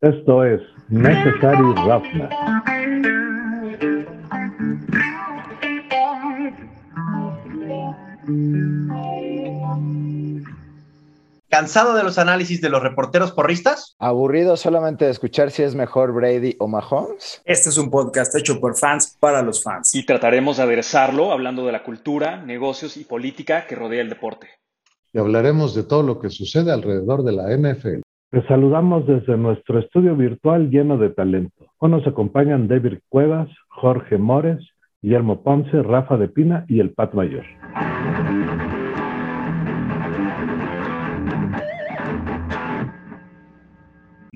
Esto es Necessary Roughness. ¿Cansado de los análisis de los reporteros porristas? ¿Aburrido solamente de escuchar si es mejor Brady o Mahomes? Este es un podcast hecho por fans para los fans. Y trataremos de aderezarlo hablando de la cultura, negocios y política que rodea el deporte. Y hablaremos de todo lo que sucede alrededor de la NFL. Te saludamos desde nuestro estudio virtual lleno de talento. Hoy nos acompañan David Cuevas, Jorge Mores, Guillermo Ponce, Rafa de Pina y el Pat Mayor.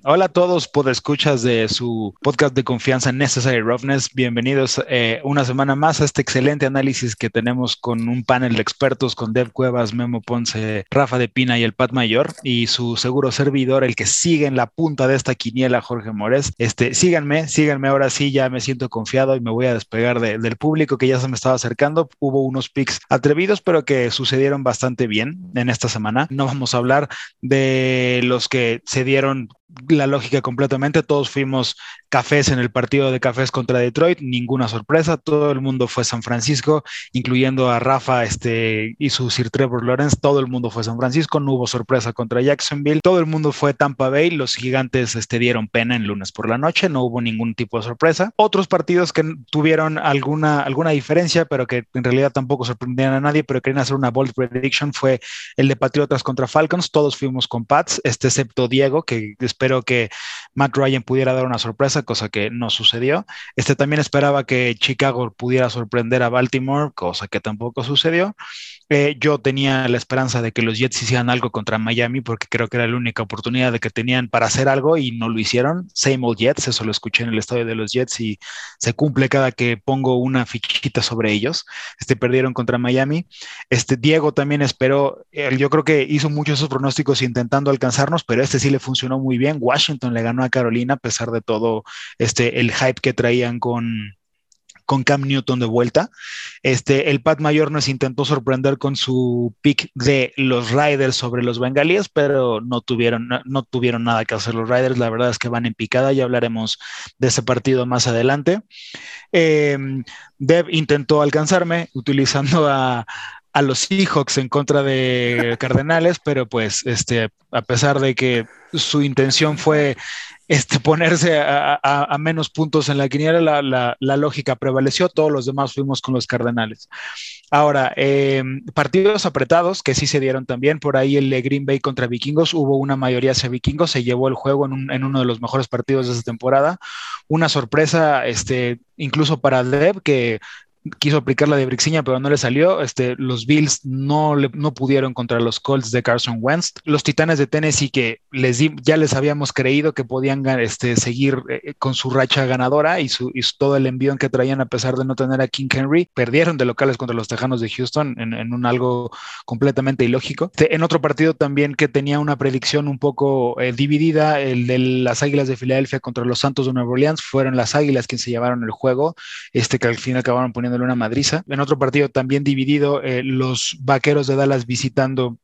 Hola a todos, escuchas de su podcast de confianza Necessary Roughness. Bienvenidos eh, una semana más a este excelente análisis que tenemos con un panel de expertos con Dev Cuevas, Memo Ponce, Rafa de Pina y el Pat Mayor y su seguro servidor, el que sigue en la punta de esta quiniela, Jorge Mores. Este, síganme, síganme ahora sí, ya me siento confiado y me voy a despegar del público que ya se me estaba acercando. Hubo unos picks atrevidos, pero que sucedieron bastante bien en esta semana. No vamos a hablar de los que se dieron la lógica completamente. Todos fuimos cafés en el partido de cafés contra Detroit, ninguna sorpresa. Todo el mundo fue San Francisco, incluyendo a Rafa este, y su Sir Trevor Lawrence. Todo el mundo fue San Francisco, no hubo sorpresa contra Jacksonville. Todo el mundo fue Tampa Bay. Los gigantes este, dieron pena en lunes por la noche, no hubo ningún tipo de sorpresa. Otros partidos que tuvieron alguna, alguna diferencia, pero que en realidad tampoco sorprendían a nadie, pero querían hacer una bold prediction, fue el de Patriotas contra Falcons. Todos fuimos con Pats, este excepto Diego, que espero que Matt Ryan pudiera dar una sorpresa, cosa que no sucedió. Este también esperaba que Chicago pudiera sorprender a Baltimore, cosa que tampoco sucedió. Eh, yo tenía la esperanza de que los Jets hicieran algo contra Miami porque creo que era la única oportunidad de que tenían para hacer algo y no lo hicieron. Same old Jets, eso lo escuché en el estadio de los Jets y se cumple cada que pongo una fichita sobre ellos. Este perdieron contra Miami. Este Diego también esperó, yo creo que hizo muchos esos pronósticos intentando alcanzarnos, pero este sí le funcionó muy bien. Washington le ganó a Carolina a pesar de todo este el hype que traían con con Cam Newton de vuelta. Este, el Pat Mayor nos intentó sorprender con su pick de los Riders sobre los Bengalíes, pero no tuvieron, no, tuvieron nada que hacer los Riders. La verdad es que van en picada, ya hablaremos de ese partido más adelante. Em, Dev intentó alcanzarme utilizando a, a los Seahawks en contra de Cardenales, pero pues este, a pesar de que su intención fue este, ponerse a, menos puntos en la quiniela, la, lógica prevaleció, todos los demás fuimos con los Cardenales. Ahora, em, partidos apretados que sí se dieron también, por ahí el de Green Bay contra Vikingos, hubo una mayoría hacia Vikingos, se llevó el juego en, en uno de los mejores partidos de esta temporada, una sorpresa este, incluso para Dev que quiso aplicar la de Brixiña, pero no le salió. Este, los Bills no, no pudieron contra los Colts de Carson Wentz. Los Titanes de Tennessee, que les ya les habíamos creído que podían este, seguir eh, con su racha ganadora y, su, todo el envío que traían a pesar de no tener a King Henry, perdieron de locales contra los Tejanos de Houston en, un algo completamente ilógico. En otro partido también que tenía una predicción un poco eh, dividida, el de las Águilas de Filadelfia contra los Santos de Nueva Orleans, fueron las Águilas quienes se llevaron el juego, este que al fin acabaron poniendo una madriza. En otro partido también dividido, eh, los vaqueros de Dallas visitando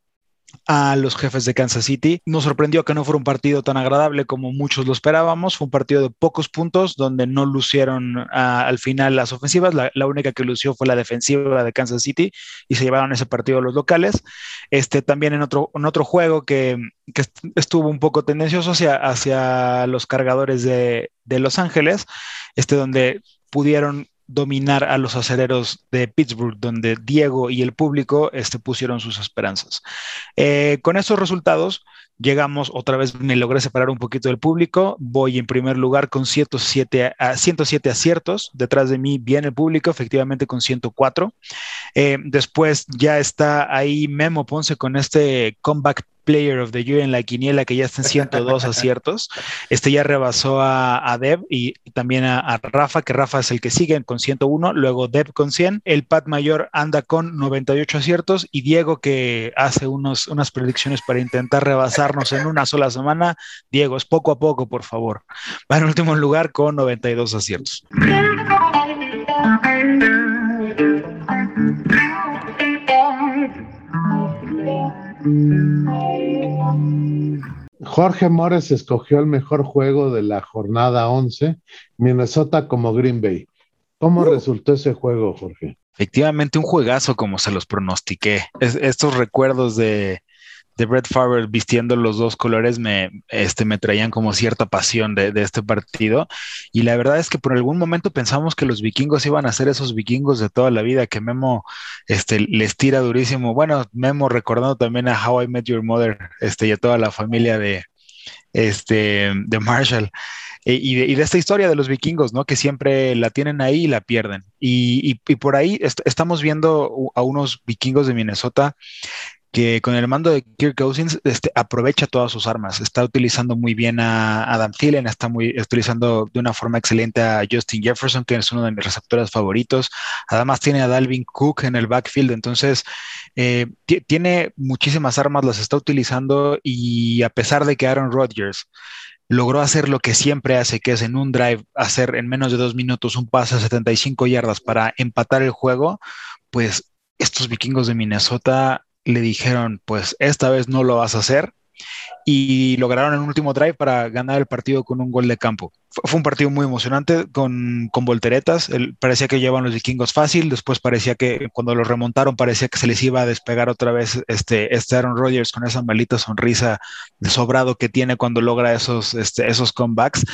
a los jefes de Kansas City. Nos sorprendió que no fuera un partido tan agradable como muchos lo esperábamos. Fue un partido de pocos puntos donde no lucieron ah, al final las ofensivas. La, única que lució fue la defensiva de Kansas City y se llevaron ese partido los locales. Este también en otro, en otro juego que, que estuvo un poco tendencioso hacia, hacia los cargadores de, de Los Ángeles, este donde pudieron dominar a los acereros de Pittsburgh, donde Diego y el público este, pusieron sus esperanzas. Eh, con estos resultados, llegamos, otra vez me logré separar un poquito del público, voy en primer lugar con 107, a, 107 aciertos, detrás de mí viene el público, efectivamente con 104. Eh, después ya está ahí Memo Ponce con este comeback Player of the Year en la quiniela, que ya está en 102 aciertos. Este ya rebasó a, Deb y también a, Rafa, que Rafa es el que sigue con 101, luego Deb con 100. El Pat Mayor anda con 98 aciertos y Diego, que hace unos, unas predicciones para intentar rebasarnos en una sola semana. Diego, es poco a poco, por favor. Va en último lugar con 92 aciertos. Jorge Mores escogió el mejor juego de la jornada 11, Minnesota como Green Bay. ¿Cómo uh. resultó ese juego, Jorge? Efectivamente, un juegazo como se los pronostiqué. estos recuerdos de, de Brett Favre vistiendo los dos colores me, este, me traían como cierta pasión de, este partido. Y la verdad es que por algún momento pensamos que los vikingos iban a ser esos vikingos de toda la vida, que Memo este, les tira durísimo. Bueno, Memo recordando también a How I Met Your Mother este, y a toda la familia de, este, de Marshall. E, y de, y de, esta historia de los vikingos, ¿no? Que siempre la tienen ahí y la pierden. Y, y, por ahí estamos viendo a unos vikingos de Minnesota que con el mando de Kirk Cousins este, aprovecha todas sus armas. Está utilizando muy bien a Adam Thielen, está muy, utilizando de una forma excelente a Justin Jefferson, que es uno de mis receptores favoritos. Además tiene a Dalvin Cook en el backfield, entonces eh, tiene muchísimas armas, las está utilizando y a pesar de que Aaron Rodgers logró hacer lo que siempre hace, que es en un drive hacer en menos de dos minutos un pase a 75 yardas para empatar el juego, pues estos vikingos de Minnesota le dijeron, pues esta vez no lo vas a hacer, y lograron el último drive para ganar el partido con un gol de campo. Fue, un partido muy emocionante con, con volteretas. parecía que llevaban los vikingos fácil. Después parecía que cuando lo remontaron, parecía que se les iba a despegar otra vez este, este Aaron Rodgers con esa maldita sonrisa de sobrado que tiene cuando logra esos, este, esos comebacks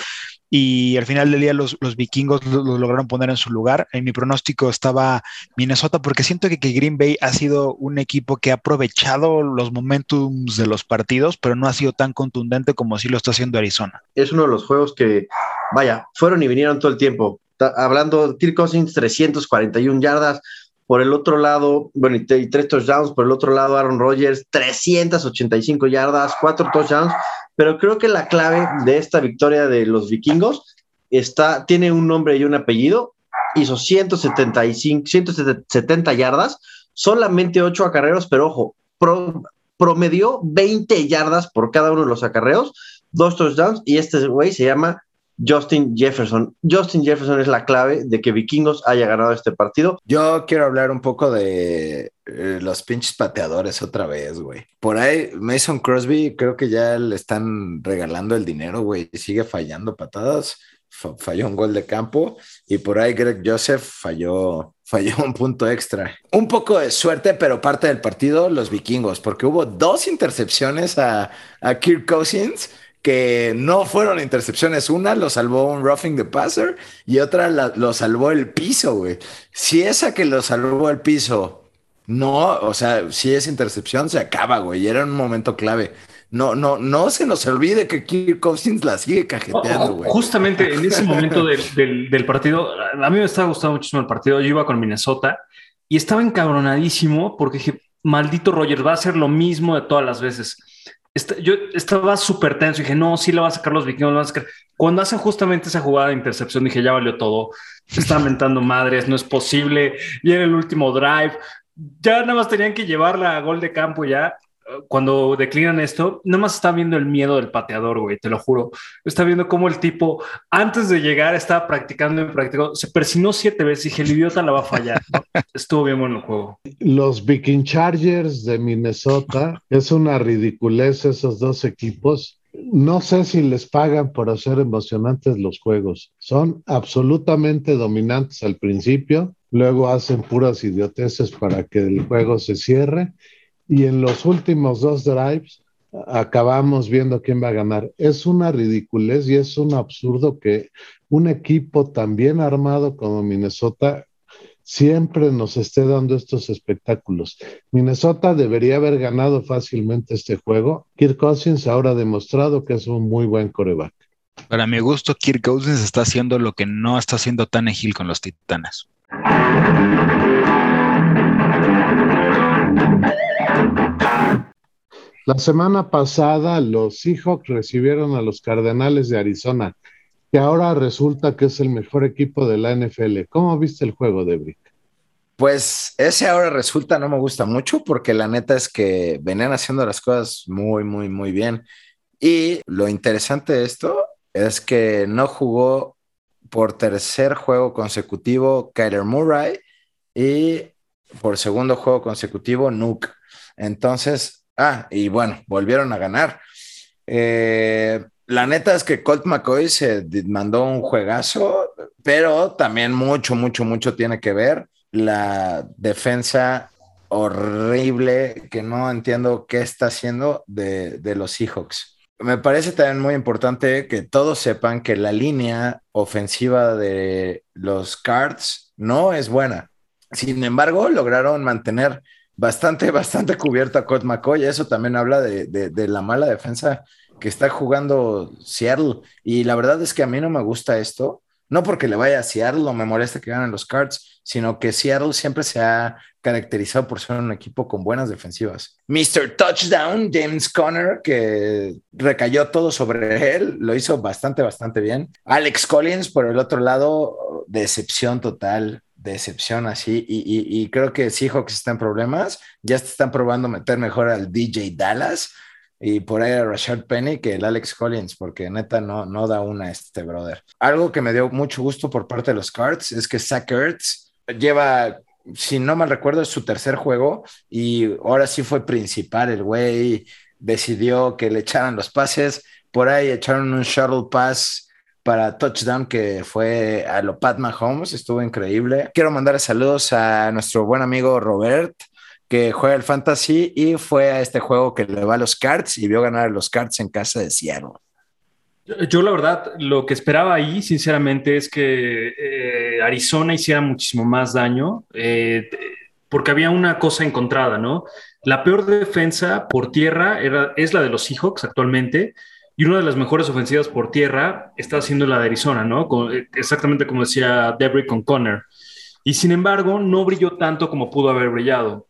y al final del día los, vikingos lo, lograron poner en su lugar. En mi pronóstico estaba Minnesota porque siento que, que, Green Bay ha sido un equipo que ha aprovechado los momentums de los partidos, pero no ha sido tan contundente como sí lo está haciendo Arizona. Es uno de los juegos que, vaya, fueron y vinieron todo el tiempo. hablando, Kirk Cousins, 341 yardas, por el otro lado, bueno, y, tres touchdowns. Por el otro lado, Aaron Rodgers, 385 yardas, cuatro touchdowns. Pero creo que la clave de esta victoria de los vikingos está, tiene un nombre y un apellido. Hizo 175, 170 yardas, solamente ocho acarreos, pero ojo, promedió 20 yardas por cada uno de los acarreos, dos touchdowns, y este güey se llama Justin Jefferson. Justin Jefferson es la clave de que Vikingos haya ganado este partido. Yo quiero hablar un poco de eh, los pinches pateadores otra vez, güey. Por ahí, Mason Crosby, creo que ya le están regalando el dinero, güey. Sigue fallando patadas. falló un gol de campo. Y por ahí Greg Joseph falló, falló un punto extra. Un poco de suerte, pero parte del partido, los vikingos, porque hubo dos intercepciones a, a Kirk Cousins que no fueron intercepciones. Una lo salvó un roughing the passer y otra lo salvó el piso, güey. Si esa que lo salvó el piso, no, o sea, si es intercepción, se acaba, güey. Y era un momento clave. No, no, no se nos olvide que Kirk Cousins la sigue cajeteando, güey. Justamente en ese momento del, del, partido, a mí me estaba gustando muchísimo el partido. Yo iba con Minnesota y estaba encabronadísimo porque dije, maldito Roger, va a hacer lo mismo de todas las veces yo estaba súper tenso dije, no, sí lo va a sacar los vikingos, lo van a sacar. Cuando hacen justamente esa jugada de intercepción, dije, ya valió todo. Está mentando madres, no es posible. Y en el último drive, ya nada más tenían que llevarla a gol de campo ya cuando declinan esto, nada más está viendo el miedo del pateador, güey, te lo juro. Está viendo cómo el tipo, antes de llegar, estaba practicando y practicó. Se persinó siete veces y dije, el idiota la va a fallar. Estuvo bien bueno el juego. Los Viking Chargers de Minnesota, es una ridiculez esos dos equipos. No sé si les pagan por hacer emocionantes los juegos. Son absolutamente dominantes al principio, luego hacen puras idioteces para que el juego se cierre y en los últimos dos drives acabamos viendo quién va a ganar. Es una ridiculez y es un absurdo que un equipo tan bien armado como Minnesota siempre nos esté dando estos espectáculos. Minnesota debería haber ganado fácilmente este juego. Kirk Cousins ahora ha demostrado que es un muy buen coreback. Para mi gusto, Kirk Cousins está haciendo lo que no está haciendo tan ágil con los Titanes. La semana pasada los Seahawks recibieron a los Cardenales de Arizona, que ahora resulta que es el mejor equipo de la NFL. ¿Cómo viste el juego, Debrick? Pues ese ahora resulta no me gusta mucho porque la neta es que venían haciendo las cosas muy, muy, muy bien. Y lo interesante de esto es que no jugó por tercer juego consecutivo Kyler Murray y por segundo juego consecutivo Nuke. Entonces, Ah, y bueno, volvieron a ganar. Eh, la neta es que Colt McCoy se mandó un juegazo, pero también mucho, mucho, mucho tiene que ver la defensa horrible que no entiendo qué está haciendo de, de los Seahawks. Me parece también muy importante que todos sepan que la línea ofensiva de los Cards no es buena. Sin embargo, lograron mantener bastante, bastante cubierto a Colt McCoy. Eso también habla de, de, de, la mala defensa que está jugando Seattle. Y la verdad es que a mí no me gusta esto. No porque le vaya a Seattle o me moleste que ganen los Cards, sino que Seattle siempre se ha caracterizado por ser un equipo con buenas defensivas. Mr. Touchdown, James Conner, que recayó todo sobre él, lo hizo bastante, bastante bien. Alex Collins, por el otro lado, decepción total decepción así y, y, y, creo que Seahawks está en problemas, ya se están probando meter mejor al DJ Dallas y por ahí a Rashad Penny que el Alex Collins, porque neta no, no da una este brother. Algo que me dio mucho gusto por parte de los Cards es que Zach Ertz lleva, si no mal recuerdo, es su tercer juego y ahora sí fue principal el güey, decidió que le echaran los pases, por ahí echaron un shuttle pass para touchdown que fue a lo Pat Mahomes, estuvo increíble. Quiero mandar saludos a nuestro buen amigo Robert, que juega el fantasy y fue a este juego que le va a los cards y vio ganar los cards en casa de Seattle. Yo, yo la verdad, lo que esperaba ahí, sinceramente, es que eh, Arizona hiciera muchísimo más daño, eh, porque había una cosa encontrada, ¿no? La peor defensa por tierra era, es la de los Seahawks actualmente, y una de las mejores ofensivas por tierra está siendo la de Arizona, ¿no? Con, exactamente como decía Debris con Conner. Y sin embargo, no brilló tanto como pudo haber brillado.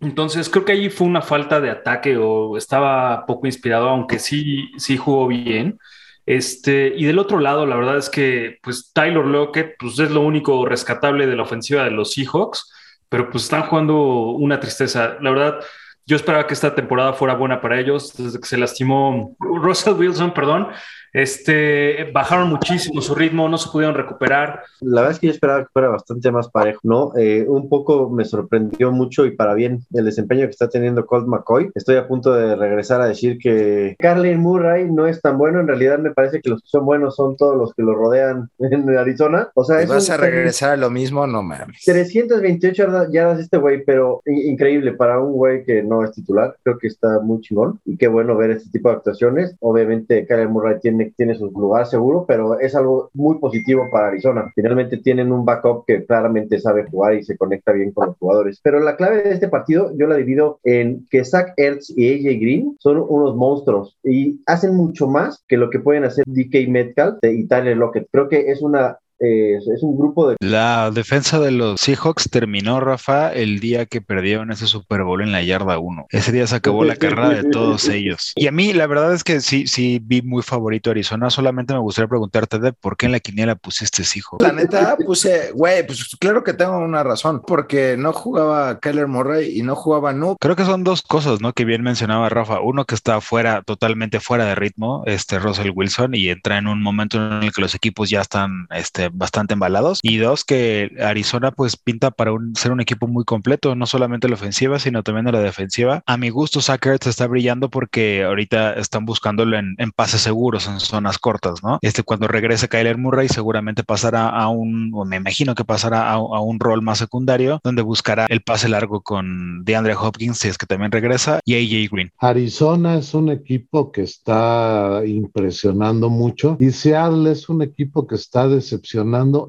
Entonces, creo que allí fue una falta de ataque o estaba poco inspirado, aunque sí, sí jugó bien. Este, y del otro lado, la verdad es que pues Tyler Lockett pues, es lo único rescatable de la ofensiva de los Seahawks, pero pues están jugando una tristeza. La verdad, yo esperaba que esta temporada fuera buena para ellos. Desde que se lastimó Russell Wilson, perdón, este, bajaron muchísimo su ritmo, no se pudieron recuperar. La verdad es que yo esperaba que fuera bastante más parejo, ¿no? Eh, un poco me sorprendió mucho y para bien el desempeño que está teniendo Colt McCoy. Estoy a punto de regresar a decir que Carlin Murray no es tan bueno. En realidad me parece que los que son buenos son todos los que lo rodean en Arizona. O sea, es vas un, a regresar a lo mismo? No mames. 328 yardas este güey, pero increíble para un güey que no es titular. Creo que está muy chingón y qué bueno ver este tipo de actuaciones. Obviamente, Carlin Murray tiene tiene, su lugar seguro, pero es algo muy positivo para Arizona. Finalmente tienen un backup que claramente sabe jugar y se conecta bien con los jugadores. Pero la clave de este partido yo la divido en que Zach Ertz y AJ Green son unos monstruos y hacen mucho más que lo que pueden hacer DK Metcalf y Tyler Lockett. Creo que es una es, es, un grupo de... La defensa de los Seahawks terminó, Rafa, el día que perdieron ese Super Bowl en la yarda 1. Ese día se acabó la carrera de todos ellos. Y a mí, la verdad es que sí, sí vi muy favorito a Arizona. Solamente me gustaría preguntarte, de ¿por qué en la quiniela pusiste Seahawks? La neta, puse, güey, pues claro que tengo una razón, porque no jugaba Keller Murray y no jugaba Noob. Creo que son dos cosas, ¿no? Que bien mencionaba Rafa. Uno que está fuera, totalmente fuera de ritmo, este Russell Wilson, y entra en un momento en el que los equipos ya están, este, bastante embalados. Y dos, que Arizona pues pinta para un, ser un equipo muy completo, no solamente la ofensiva, sino también en la defensiva. A mi gusto, Sackers está brillando porque ahorita están buscándolo en, pases seguros, en zonas cortas, ¿no? Este, cuando regrese Kyler Murray, seguramente pasará a un, o me imagino que pasará a, a un rol más secundario, donde buscará el pase largo con DeAndre Hopkins, si es que también regresa, y AJ Green. Arizona es un equipo que está impresionando mucho y Seattle es un equipo que está decepcionando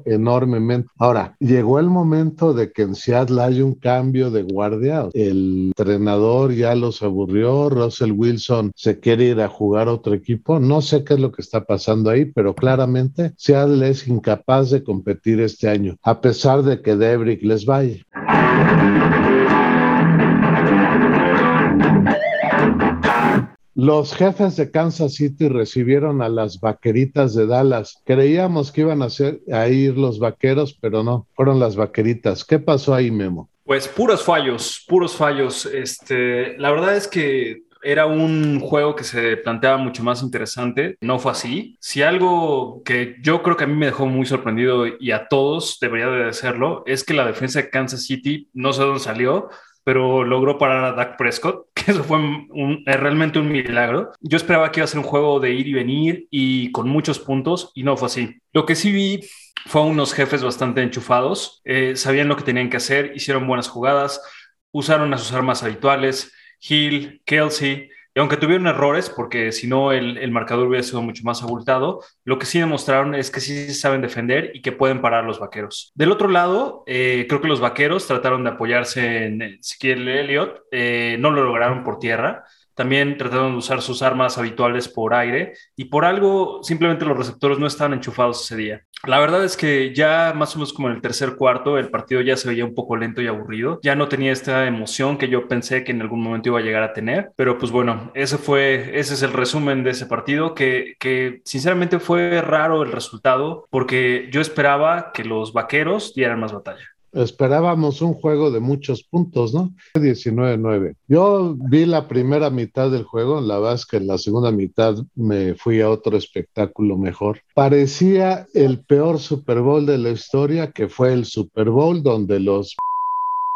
enormemente. Ahora, llegó el momento de que en Seattle haya un cambio de guardia. El entrenador ya los aburrió, Russell Wilson se quiere ir a jugar a otro equipo. No sé qué es lo que está pasando ahí, pero claramente Seattle es incapaz de competir este año, a pesar de que Debrick les vaya. Los jefes de Kansas City recibieron a las vaqueritas de Dallas. Creíamos que iban a, ser, a ir los vaqueros, pero no, fueron las vaqueritas. ¿Qué pasó ahí, Memo? Pues puros fallos, puros fallos. Este, la verdad es que era un juego que se planteaba mucho más interesante. No fue así. Si algo que yo creo que a mí me dejó muy sorprendido y a todos debería de serlo, es que la defensa de Kansas City, no sé dónde salió, pero logró parar a Dak Prescott, que eso fue realmente un milagro. Yo esperaba que iba a ser un juego de ir y venir y con muchos puntos, y no fue así. Lo que sí vi fue unos jefes bastante enchufados, eh, sabían lo que tenían que hacer, hicieron buenas jugadas, usaron a sus armas habituales, Hill, Kelsey, y aunque tuvieron errores, porque si no el, marcador hubiera sido mucho más abultado, lo que sí demostraron es que sí saben defender y que pueden parar los vaqueros. Del otro lado, eh, creo que los vaqueros trataron de apoyarse en Ezequiel Elliott, eh, no lo lograron por tierra. También trataron de usar sus armas habituales por aire y por algo simplemente los receptores no estaban enchufados ese día. La verdad es que ya más o menos como en el tercer cuarto el partido ya se veía un poco lento y aburrido. Ya no tenía esta emoción que yo pensé que en algún momento iba a llegar a tener. Pero pues bueno, ese fue, ese es el resumen de ese partido que, que sinceramente fue raro el resultado porque yo esperaba que los vaqueros dieran más batalla esperábamos un juego de muchos puntos, ¿no? 19-9. Yo vi la primera mitad del juego, la verdad es que en la segunda mitad me fui a otro espectáculo mejor. Parecía el peor Super Bowl de la historia, que fue el Super Bowl donde los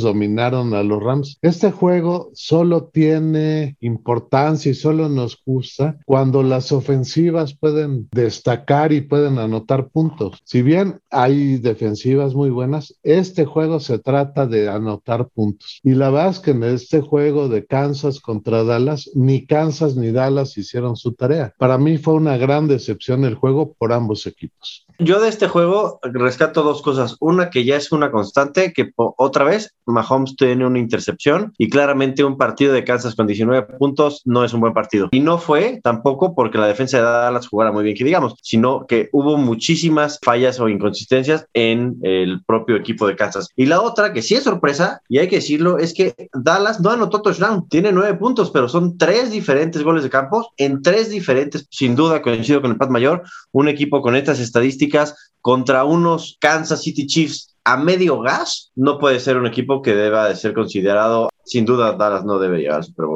dominaron a los Rams. Este juego solo tiene importancia y solo nos gusta cuando las ofensivas pueden destacar y pueden anotar puntos. Si bien hay defensivas muy buenas, este juego se trata de anotar puntos. Y la verdad es que en este juego de Kansas contra Dallas, ni Kansas ni Dallas hicieron su tarea. Para mí fue una gran decepción el juego por ambos equipos. Yo de este juego rescato dos cosas. Una que ya es una constante, que otra vez Mahomes tiene una intercepción y claramente un partido de Kansas con 19 puntos no es un buen partido. Y no fue tampoco porque la defensa de Dallas jugara muy bien, que digamos, sino que hubo muchísimas fallas o inconsistencias en el propio equipo de Kansas. Y la otra, que sí es sorpresa, y hay que decirlo, es que Dallas no anotó touchdown. Tiene nueve puntos, pero son tres diferentes goles de campo en tres diferentes, sin duda coincido con el Pat Mayor, un equipo con estas estadísticas contra unos Kansas City Chiefs a medio gas, no puede ser un equipo que deba de ser considerado, sin duda Dallas no debe llegar al Super.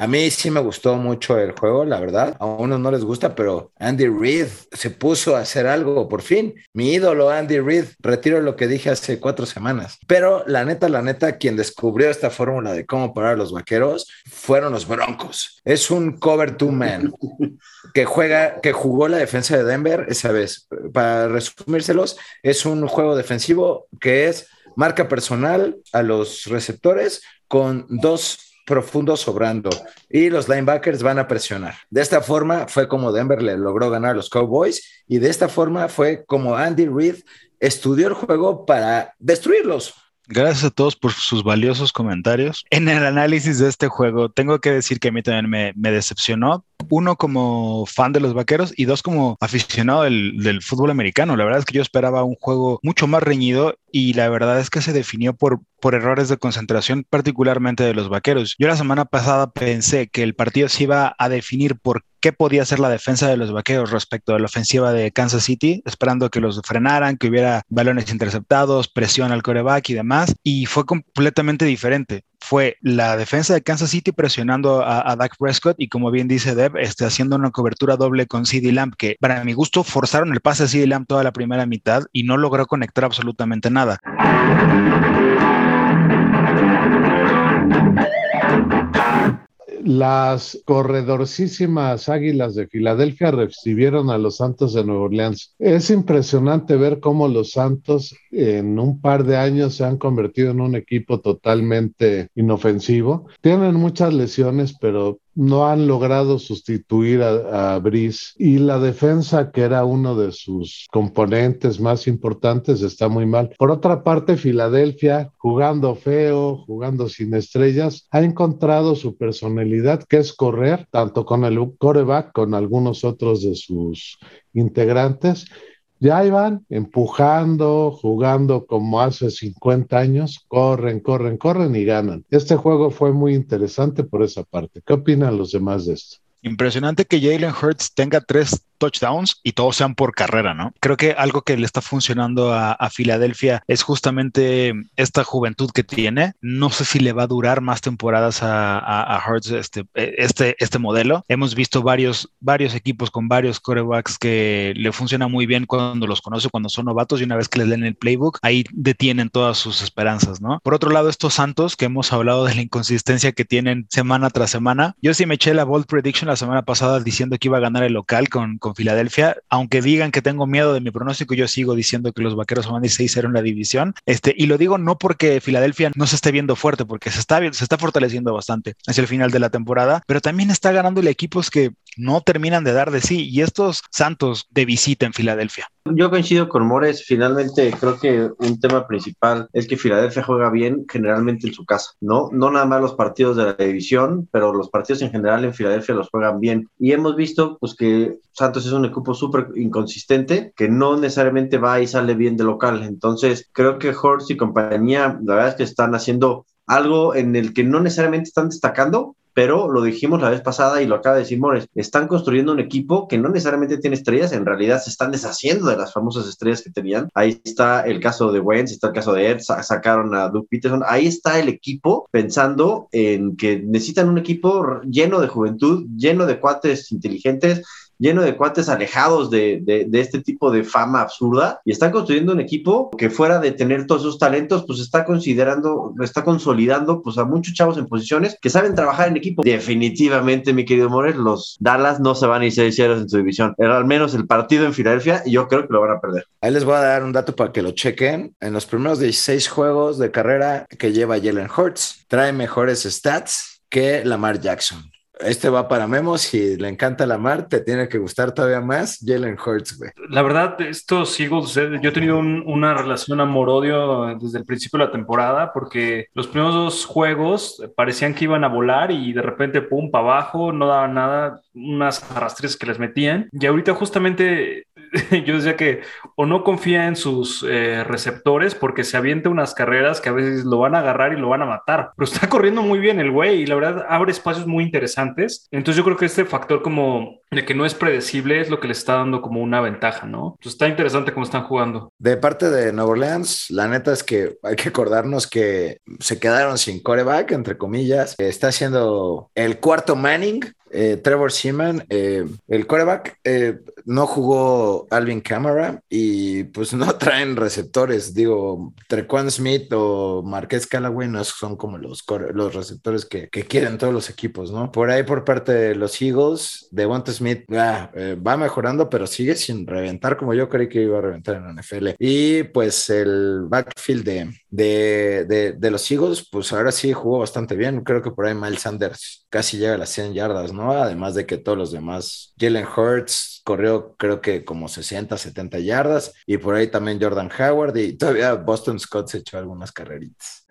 A mí sí me gustó mucho el juego, la verdad. A unos no les gusta, pero Andy Reid se puso a hacer algo por fin. Mi ídolo Andy Reid, retiro lo que dije hace cuatro semanas. Pero la neta, la neta, quien descubrió esta fórmula de cómo parar a los vaqueros fueron los Broncos. Es un cover two man que juega, que jugó la defensa de Denver esa vez. Para resumírselos, es un juego defensivo que es marca personal a los receptores con dos profundo sobrando y los linebackers van a presionar. De esta forma fue como Denver le logró ganar a los Cowboys y de esta forma fue como Andy Reid estudió el juego para destruirlos. Gracias a todos por sus valiosos comentarios. En el análisis de este juego, tengo que decir que a mí también me, me decepcionó. Uno como fan de los vaqueros y dos como aficionado del, fútbol americano. La verdad es que yo esperaba un juego mucho más reñido y la verdad es que se definió por, por errores de concentración, particularmente de los vaqueros. Yo la semana pasada pensé que el partido se iba a definir por qué podía ser la defensa de los vaqueros respecto a la ofensiva de Kansas City, esperando que los frenaran, que hubiera balones interceptados, presión al coreback y demás, y fue completamente diferente. Fue la defensa de Kansas City presionando a, Dak Prescott y como bien dice Deb, este, haciendo una cobertura doble con CD Lamb, que para mi gusto forzaron el pase a CD Lamb toda la primera mitad y no logró conectar absolutamente nada. Las corredorcísimas Águilas de Filadelfia recibieron a los Santos de Nueva Orleans. Es impresionante ver cómo los Santos en un par de años se han convertido en un equipo totalmente inofensivo. Tienen muchas lesiones, pero no han logrado sustituir a, a Brice y la defensa, que era uno de sus componentes más importantes, está muy mal. Por otra parte, Filadelfia, jugando feo, jugando sin estrellas, ha encontrado su personalidad, que es correr, tanto con el coreback, con algunos otros de sus integrantes, ya iban empujando, jugando como hace 50 años, corren, corren, corren y ganan. Este juego fue muy interesante por esa parte. ¿Qué opinan los demás de esto? Impresionante que Jalen Hurts tenga tres touchdowns y todos sean por carrera, ¿no? Creo que algo que le está funcionando a, a Filadelfia es justamente esta juventud que tiene. No sé si le va a durar más temporadas a, a, a Hurts este, este, este modelo. Hemos visto varios, varios equipos con varios corebacks que le funciona muy bien cuando los conoce, cuando son novatos y una vez que les leen el playbook, ahí detienen todas sus esperanzas, ¿no? Por otro lado, estos Santos que hemos hablado de la inconsistencia que tienen semana tras semana, yo sí me eché la bold prediction la semana pasada diciendo que iba a ganar el local con Filadelfia, aunque digan que tengo miedo de mi pronóstico, yo sigo diciendo que los vaqueros van a 6-0 en la división, este, y lo digo no porque Filadelfia no se esté viendo fuerte, porque se está, se está fortaleciendo bastante hacia el final de la temporada, pero también está ganándole equipos que no terminan de dar de sí, y estos Santos de visita en Filadelfia. Yo coincido con Mores, finalmente creo que un tema principal es que Filadelfia juega bien generalmente en su casa, ¿no? No nada más los partidos de la división, pero los partidos en general en Filadelfia los juegan bien. Y hemos visto pues que Santos es un equipo súper inconsistente, que no necesariamente va y sale bien de local. Entonces creo que Horst y compañía, la verdad es que están haciendo algo en el que no necesariamente están destacando, pero lo dijimos la vez pasada y lo acaba de decir Mores, están construyendo un equipo que no necesariamente tiene estrellas, en realidad se están deshaciendo de las famosas estrellas que tenían. Ahí está el caso de Wentz, está el caso de Ed, sacaron a Doug Peterson, ahí está el equipo pensando en que necesitan un equipo lleno de juventud, lleno de cuates inteligentes, lleno de cuates alejados de, de, este tipo de fama absurda y están construyendo un equipo que fuera de tener todos esos talentos, pues está considerando, está consolidando pues a muchos chavos en posiciones que saben trabajar en equipo. Definitivamente, mi querido Morel, los Dallas no se van a ir 6 en su división. Era al menos el partido en Filadelfia y yo creo que lo van a perder. Ahí les voy a dar un dato para que lo chequen. En los primeros 16 juegos de carrera que lleva Jalen Hurts, trae mejores stats que Lamar Jackson. Este va para Memo. Si le encanta Lamar, te tiene que gustar todavía más Jalen Hurts, güey. La verdad, estos Eagles, eh, yo he tenido un, una relación amor-odio desde el principio de la temporada porque los primeros dos juegos parecían que iban a volar y de repente, pum, para abajo, no daban nada, unas arrastres que les metían. Y ahorita justamente yo decía que o no confía en sus eh, receptores porque se avienta unas carreras que a veces lo van a agarrar y lo van a matar. Pero está corriendo muy bien el güey y la verdad abre espacios muy interesantes. Entonces yo creo que este factor como de que no es predecible es lo que le está dando como una ventaja, ¿no? Entonces está interesante cómo están jugando. De parte de Nueva Orleans, la neta es que hay que acordarnos que se quedaron sin coreback, entre comillas. Está haciendo el cuarto Manning, eh, Trevor Seaman, eh, el coreback, eh, no jugó Alvin Camara y pues no traen receptores. Digo, Trequan Smith o Marqués Callaway no son como los, los receptores que, que, quieren todos los equipos, ¿no? Por ahí, por parte de los Eagles, Devonta Smith ah, va mejorando, pero sigue sin reventar como yo creí que iba a reventar en la NFL. Y pues el backfield de, de, de, de los Eagles, pues ahora sí jugó bastante bien. Creo que por ahí Miles Sanders casi llega a las 100 yardas, ¿no? Además de que todos los demás, Jalen Hurts corrió creo que como 60, 70 yardas y por ahí también Jordan Howard y todavía Boston Scott se echó algunas carreritas.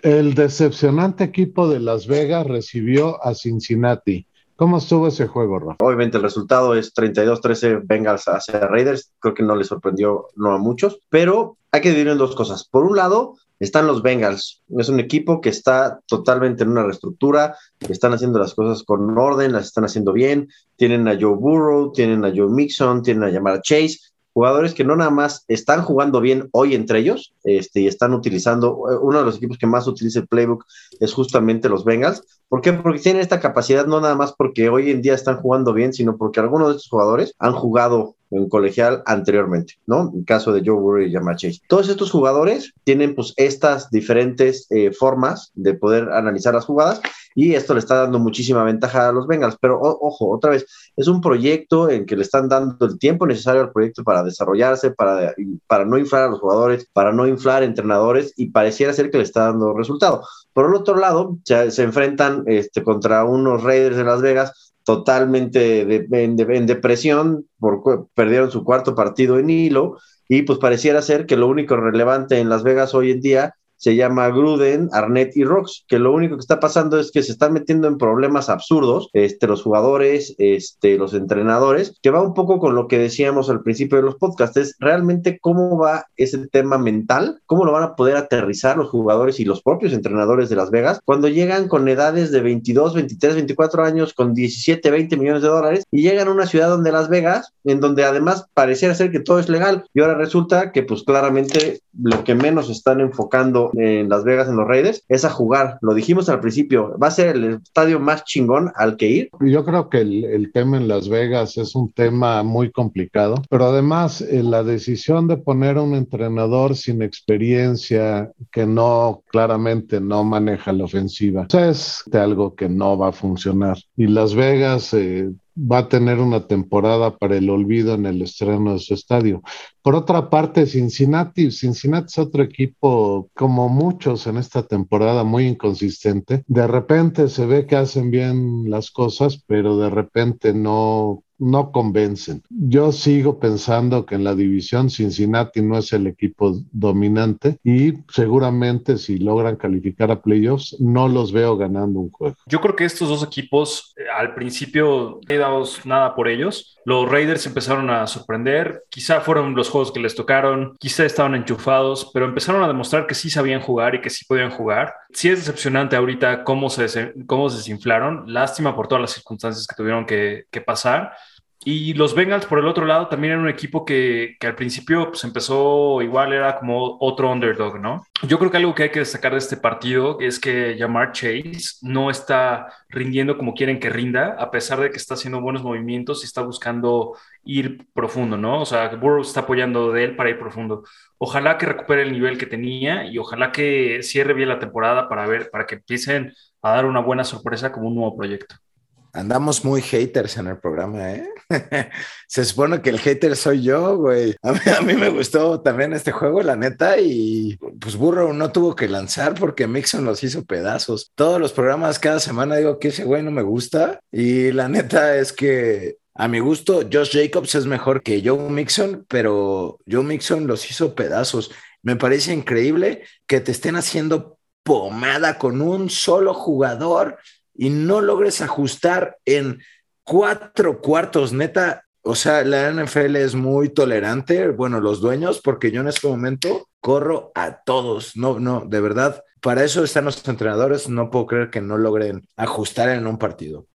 El decepcionante equipo de Las Vegas recibió a Cincinnati. ¿Cómo estuvo ese juego, Rafa? Obviamente el resultado es 32-13 Bengals hacia Raiders. Creo que no le sorprendió no a muchos, pero hay que dividir en dos cosas. Por un lado, están los Bengals. Es un equipo que está totalmente en una reestructura, están haciendo las cosas con orden, las están haciendo bien. Tienen a Joe Burrow, tienen a Joe Mixon, tienen a Yamara Chase jugadores que no nada más están jugando bien hoy entre ellos este, y están utilizando, uno de los equipos que más utiliza el playbook es justamente los Bengals. ¿Por qué? Porque tienen esta capacidad no nada más porque hoy en día están jugando bien, sino porque algunos de estos jugadores han jugado en colegial anteriormente, ¿no? En caso de Joe Burrow y Yamar Chase. Todos estos jugadores tienen pues estas diferentes eh, formas de poder analizar las jugadas y esto le está dando muchísima ventaja a los Bengals. Pero ojo, otra vez, es un proyecto en que le están dando el tiempo necesario al proyecto para desarrollarse, para, para no inflar a los jugadores, para no inflar entrenadores y pareciera ser que le está dando resultado. Por el otro lado, se, se enfrentan este, contra unos Raiders de Las Vegas totalmente de, en, de, en, depresión, por, perdieron su cuarto partido en hilo y pues pareciera ser que lo único relevante en Las Vegas hoy en día se llama Gruden, Arnett y Rocks, que lo único que está pasando es que se están metiendo en problemas absurdos, este, los jugadores, este, los entrenadores, que va un poco con lo que decíamos al principio de los podcasts, es realmente cómo va ese tema mental, cómo lo van a poder aterrizar los jugadores y los propios entrenadores de Las Vegas cuando llegan con edades de 22, 23, 24 años, con 17, 20 millones de dólares y llegan a una ciudad donde Las Vegas, en donde además pareciera ser que todo es legal y ahora resulta que pues claramente lo que menos están enfocando en Las Vegas en los Raiders es a jugar. Lo dijimos al principio, va a ser el estadio más chingón al que ir. Yo creo que el, tema en Las Vegas es un tema muy complicado, pero además eh, la decisión de poner a un entrenador sin experiencia que no claramente no maneja la ofensiva es algo que no va a funcionar. Y Las Vegas eh, va a tener una temporada para el olvido en el estreno de su estadio. Por otra parte, Cincinnati, Cincinnati es otro equipo como muchos en esta temporada muy inconsistente. De repente se ve que hacen bien las cosas, pero de repente no no convencen. Yo sigo pensando que en la división Cincinnati no es el equipo dominante y seguramente si logran calificar a playoffs no los veo ganando un juego. Yo creo que estos dos equipos eh, al principio no damos nada por ellos. Los Raiders empezaron a sorprender, quizá fueron los juegos que les tocaron, quizá estaban enchufados, pero empezaron a demostrar que sí sabían jugar y que sí podían jugar. Sí es decepcionante ahorita cómo se, cómo se desinflaron, lástima por todas las circunstancias que tuvieron que, que pasar. Y los Bengals, por el otro lado, también era un equipo que, al principio pues, empezó igual, era como otro underdog, ¿no? Yo creo que algo que hay que destacar de este partido es que Jamar Chase no está rindiendo como quieren que rinda, a pesar de que está haciendo buenos movimientos y está buscando ir profundo, ¿no? O sea, Burrow está apoyando de él para ir profundo. Ojalá que recupere el nivel que tenía y ojalá que cierre bien la temporada para ver, para que empiecen a dar una buena sorpresa como un nuevo proyecto. Andamos muy haters en el programa, ¿eh? Se supone que el hater soy yo, güey. A mí, me gustó también este juego, la neta, y pues Burro no tuvo que lanzar porque Mixon los hizo pedazos. Todos los programas cada semana digo que ese güey no me gusta y la neta es que a mi gusto Josh Jacobs es mejor que Joe Mixon, pero Joe Mixon los hizo pedazos. Me parece increíble que te estén haciendo pomada con un solo jugador y no logres ajustar en cuatro cuartos, neta, o sea, la NFL es muy tolerante, bueno, los dueños, porque yo en este momento corro a todos, no, no, de verdad, para eso están los entrenadores, no puedo creer que no logren ajustar en un partido.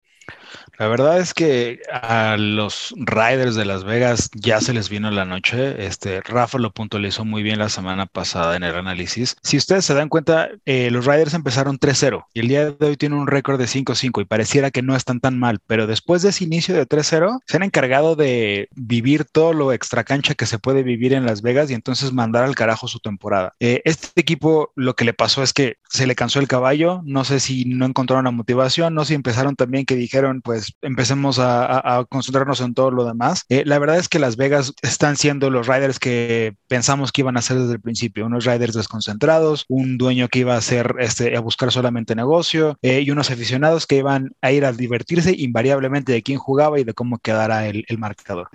La verdad es que a los Riders de Las Vegas ya se les vino la noche. Este Rafa lo puntualizó muy bien la semana pasada en el análisis. Si ustedes se dan cuenta, eh, los Riders empezaron 3-0 y el día de hoy tienen un récord de 5-5 y pareciera que no están tan mal, pero después de ese inicio de 3-0 se han encargado de vivir todo lo extracancha que se puede vivir en Las Vegas y entonces mandar al carajo su temporada. Eh, este equipo lo que le pasó es que se le cansó el caballo, no sé si no encontraron la motivación, no sé si empezaron también que dijeron pues empecemos a, concentrarnos en todo lo demás. Eh, la verdad es que Las Vegas están siendo los riders que pensamos que iban a ser desde el principio, unos riders desconcentrados, un dueño que iba a hacer este, a buscar solamente negocio eh, y unos aficionados que iban a ir a divertirse invariablemente de quién jugaba y de cómo quedara el, el marcador.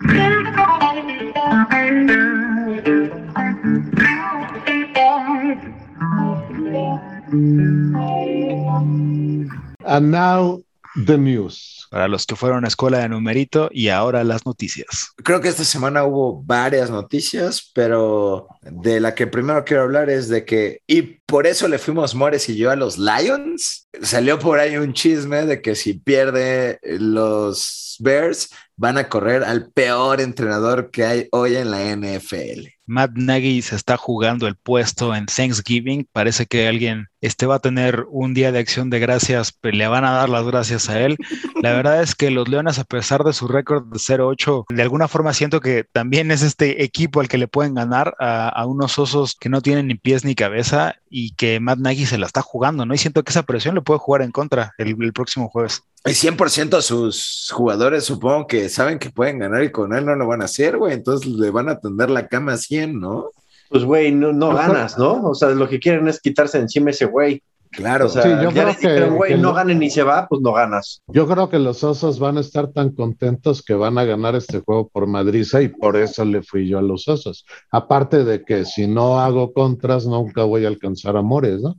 And now the news para los que fueron a escuela de numerito y ahora las noticias. Creo que esta semana hubo varias noticias, pero de la que primero quiero hablar es de que, y por eso le fuimos Mores y yo a los Lions, salió por ahí un chisme de que si pierde los Bears, van a correr al peor entrenador que hay hoy en la NFL. Matt Nagy se está jugando el puesto en Thanksgiving. Parece que alguien este va a tener un día de acción de gracias, pero le van a dar las gracias a él. La verdad es que los Leones, a pesar de su récord de 0-8, de alguna forma siento que también es este equipo al que le pueden ganar a, unos osos que no tienen ni pies ni cabeza y que Matt Nagy se la está jugando, ¿no? Y siento que esa presión le puede jugar en contra el, el próximo jueves. Y 100% sus jugadores supongo que saben que pueden ganar y con él no lo van a hacer, güey. Entonces le van a tender la cama a 100, ¿no? Pues, güey, no, no ganas, ¿no? O sea, lo que quieren es quitarse encima ese güey. Claro. O sea, Sí, yo ya creo les dijeron, que- güey, que no ganen ni se va, pues no ganas. Yo creo que los Osos van a estar tan contentos que van a ganar este juego por Madriza y por eso le fui yo a los Osos. Aparte de que si no hago contras, nunca voy a alcanzar amores, ¿no?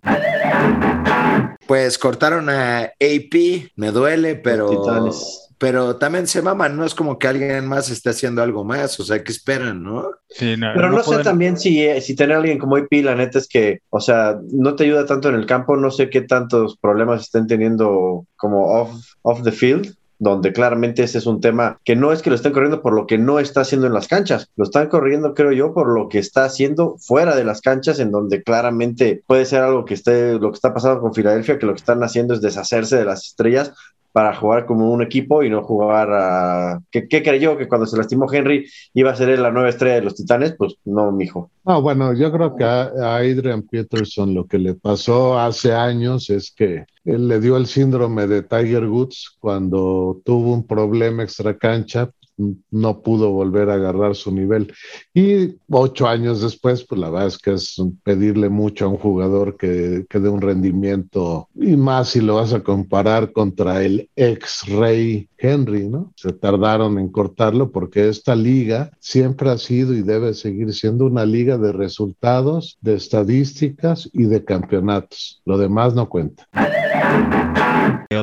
Pues cortaron a AP, me duele, pero. Titanes. Pero también se maman, no es como que alguien más esté haciendo algo más, o sea, que esperan, ¿no? Sí, no, Pero no, no sé pueden- también si, eh, si tener a alguien como IP, la neta es que, o sea, no te ayuda tanto en el campo, no sé qué tantos problemas estén teniendo como off, off the field, donde claramente ese es un tema que no es que lo estén corriendo por lo que no está haciendo en las canchas, lo están corriendo, creo yo, por lo que está haciendo fuera de las canchas, en donde claramente puede ser algo que esté, lo que está pasando con Filadelfia, que lo que están haciendo es deshacerse de las estrellas para jugar como un equipo y no jugar a... ¿Qué, creyó? Que cuando se lastimó Henry iba a ser la nueva estrella de los Titanes, pues no, mijo. No, bueno, yo creo que a, a Adrian Peterson lo que le pasó hace años es que él le dio el síndrome de Tiger Woods cuando tuvo un problema extracancha, no pudo volver a agarrar su nivel. Y ocho años después, pues la verdad es que es pedirle mucho a un jugador que, que dé un rendimiento, y más si lo vas a comparar contra el ex rey Henry, ¿no? Se tardaron en cortarlo porque esta liga siempre ha sido y debe seguir siendo una liga de resultados, de estadísticas y de campeonatos. Lo demás no cuenta.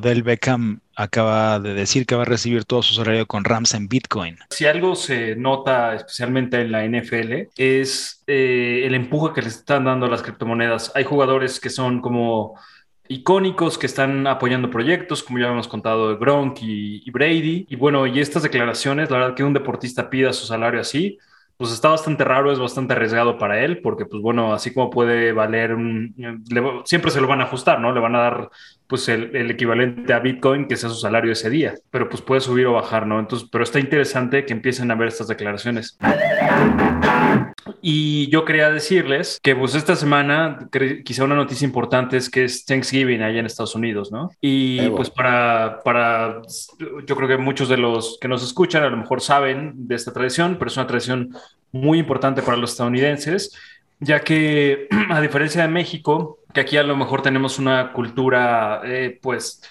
Odell Beckham acaba de decir que va a recibir todo su salario con Rams en Bitcoin. Si algo se nota especialmente en la NFL es eh, el empuje que le están dando a las criptomonedas. Hay jugadores que son como icónicos que están apoyando proyectos, como ya hemos contado Gronk y, y Brady. Y bueno, y estas declaraciones, la verdad que un deportista pida su salario así, pues está bastante raro, es bastante arriesgado para él, porque pues bueno, así como puede valer le siempre se lo van a ajustar, ¿no? Le van a dar pues el, el equivalente a Bitcoin, que sea su salario ese día, pero pues puede subir o bajar, ¿no? Entonces, pero está interesante que empiecen a ver estas declaraciones. Y yo quería decirles que pues esta semana quizá una noticia importante es que es Thanksgiving allá en Estados Unidos, ¿no? Y Evo. pues para, para, yo creo que muchos de los que nos escuchan a lo mejor saben de esta tradición, pero es una tradición muy importante para los estadounidenses, ya que a diferencia de México, que aquí a lo mejor tenemos una cultura eh, pues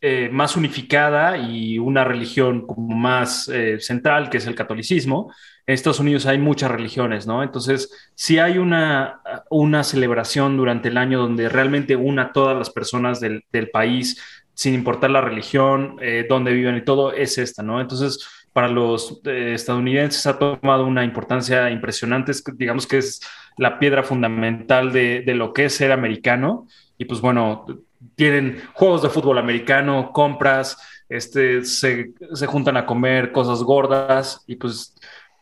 eh, más unificada y una religión como más eh, central, que es el catolicismo, en Estados Unidos hay muchas religiones, ¿no? Entonces, si hay una, una celebración durante el año donde realmente una a todas las personas del, del país, sin importar la religión, eh, dónde viven y todo, es esta, ¿no? Entonces, para los eh, estadounidenses ha tomado una importancia impresionante, es digamos que es la piedra fundamental de, de lo que es ser americano. Y pues bueno, tienen juegos de fútbol americano, compras, este, se, se juntan a comer cosas gordas y pues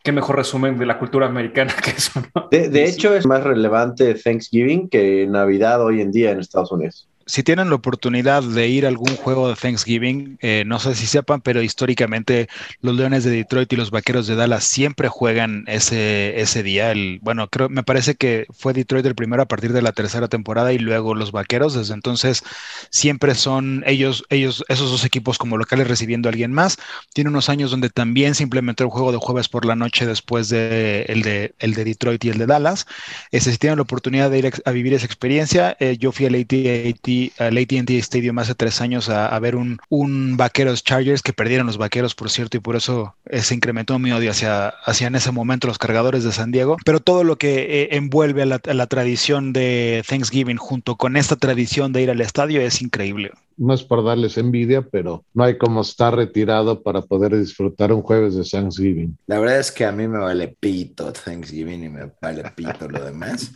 qué mejor resumen de la cultura americana que eso, ¿no? De, de hecho, es más relevante Thanksgiving que Navidad hoy en día en Estados Unidos. Si tienen la oportunidad de ir a algún juego de Thanksgiving, eh, no sé si sepan, pero históricamente los Leones de Detroit y los Vaqueros de Dallas siempre juegan ese, ese día. El, bueno, creo, me parece que fue Detroit el primero a partir de la tercera temporada y luego los Vaqueros. Desde entonces siempre son ellos, ellos, esos dos equipos como locales recibiendo a alguien más. Tiene unos años donde también se implementó el juego de jueves por la noche después de el de, el de Detroit y el de Dallas. Este, si tienen la oportunidad de ir a, vivir esa experiencia, eh, yo fui al al AT&T Stadium hace tres años a, a ver un, un, Vaqueros Chargers que perdieron los Vaqueros, por cierto, y por eso eh, se incrementó mi odio hacia, hacia en ese momento los cargadores de San Diego. Pero todo lo que eh, envuelve a la, a la, tradición de Thanksgiving junto con esta tradición de ir al estadio es increíble. No es por darles envidia, pero no hay como estar retirado para poder disfrutar un jueves de Thanksgiving. La verdad es que a mí me vale pito Thanksgiving y me vale pito lo demás.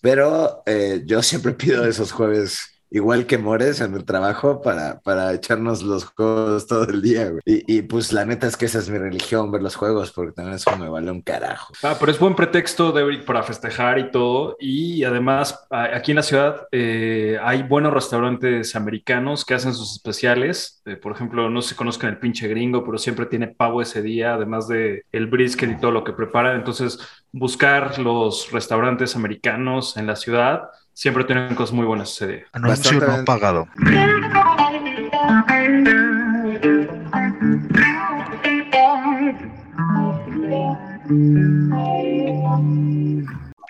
Pero eh, yo siempre pido esos jueves igual que Mores en el trabajo para, para echarnos los juegos todo el día. Güey. Y, y, pues la neta es que esa es mi religión, ver los juegos, porque también eso me vale un carajo. Ah, pero es buen pretexto de, para festejar y todo. Y además, aquí en la ciudad eh, hay buenos restaurantes americanos que hacen sus especiales. Eh, por ejemplo, no se conozcan el pinche gringo, pero siempre tiene pavo ese día, además de el brisket y todo lo que preparan. Entonces, buscar los restaurantes americanos en la ciudad siempre tienen cosas muy buenas ese día. Anuncio no pagado.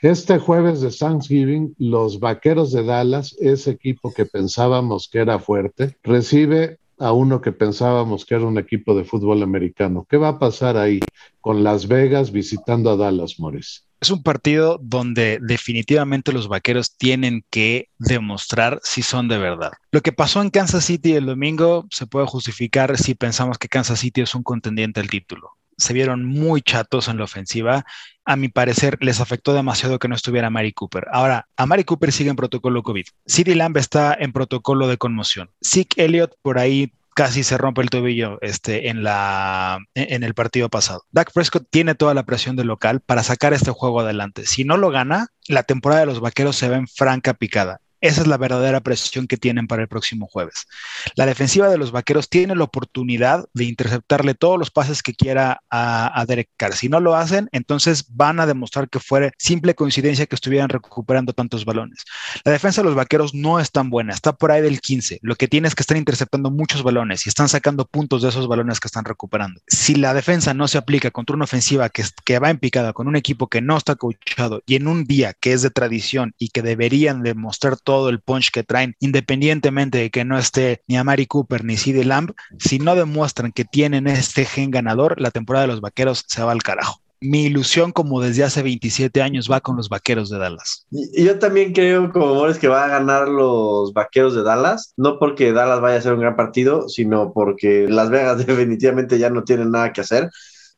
Este jueves de Thanksgiving, los Vaqueros de Dallas, ese equipo que pensábamos que era fuerte, recibe a uno que pensábamos que era un equipo de fútbol americano. ¿Qué va a pasar ahí con Las Vegas visitando a Dallas, Morris? Es un partido donde definitivamente los vaqueros tienen que demostrar si son de verdad. Lo que pasó en Kansas City el domingo se puede justificar si pensamos que Kansas City es un contendiente al título. Se vieron muy chatos en la ofensiva. A mi parecer, les afectó demasiado que no estuviera Mari Cooper. Ahora, a Mari Cooper sigue en protocolo COVID. CeeDee Lamb está en protocolo de conmoción. Zeke Elliott por ahí casi se rompe el tobillo este, en, la, en el partido pasado. Dak Prescott tiene toda la presión del local para sacar este juego adelante. Si no lo gana, la temporada de los Vaqueros se ve en franca picada. Esa es la verdadera presión que tienen para el próximo jueves. La defensiva de los vaqueros tiene la oportunidad de interceptarle todos los pases que quiera a, Derek Carr. Si no lo hacen, entonces van a demostrar que fue simple coincidencia que estuvieran recuperando tantos balones. La defensa de los vaqueros no es tan buena, está por ahí del 15. Lo que tiene es que están interceptando muchos balones y están sacando puntos de esos balones que están recuperando. Si la defensa no se aplica contra una ofensiva que, que va en picada con un equipo que no está coachado y en un día que es de tradición y que deberían demostrar todo el punch que traen, independientemente de que no esté ni Amari Cooper ni CD Lamb, si no demuestran que tienen este gen ganador, la temporada de los vaqueros se va al carajo mi ilusión como desde hace 27 años va con los vaqueros de Dallas. Y yo también creo, como Mores, que va a ganar los vaqueros de Dallas, no porque Dallas vaya a ser un gran partido, sino porque Las Vegas definitivamente ya no tienen nada que hacer.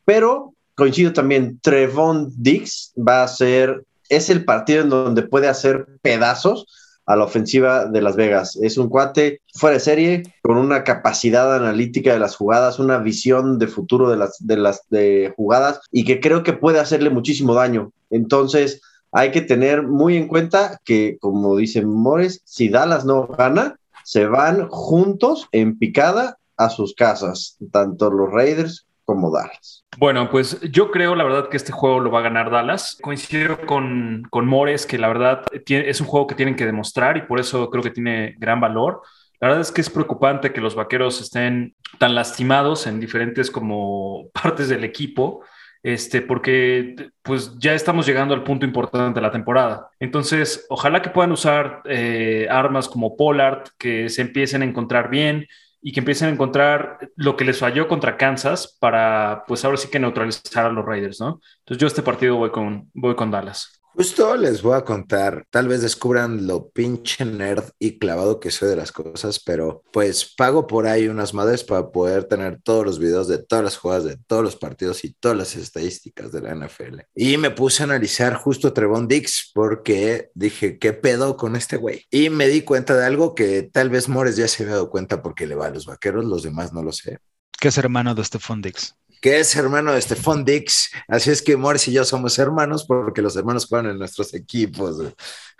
Pero coincido también, Trevon Dix va a ser, es el partido en donde puede hacer pedazos a la ofensiva de Las Vegas. Es un cuate fuera de serie, con una capacidad analítica de las jugadas, una visión de futuro de las, de las de jugadas y que creo que puede hacerle muchísimo daño. Entonces, hay que tener muy en cuenta que, como dice Mores, si Dallas no gana, se van juntos en picada a sus casas, tanto los Raiders como Dallas. Bueno, pues yo creo la verdad que este juego lo va a ganar Dallas. Coincido con, con Mores que la verdad es un juego que tienen que demostrar y por eso creo que tiene gran valor. La verdad es que es preocupante que los vaqueros estén tan lastimados en diferentes como partes del equipo, este, porque pues ya estamos llegando al punto importante de la temporada. Entonces, ojalá que puedan usar eh, armas como Pollard, que se empiecen a encontrar bien, y que empiecen a encontrar lo que les falló contra Kansas para, pues ahora sí que neutralizar a los Raiders, ¿no? Entonces yo este partido voy con, voy con Dallas. Justo les voy a contar, tal vez descubran lo pinche nerd y clavado que soy de las cosas, pero pues pago por ahí unas madres para poder tener todos los videos de todas las jugadas de todos los partidos y todas las estadísticas de la NFL. Y me puse a analizar justo Trevon Dix porque dije, ¿qué pedo con este güey? Y me di cuenta de algo que tal vez Mores ya se había dado cuenta porque le va a los vaqueros, los demás no lo sé. ¿Qué es hermano de Stephon Dix? Que es hermano de Stephon Dix. Así es que Morris y yo somos hermanos porque los hermanos juegan en nuestros equipos.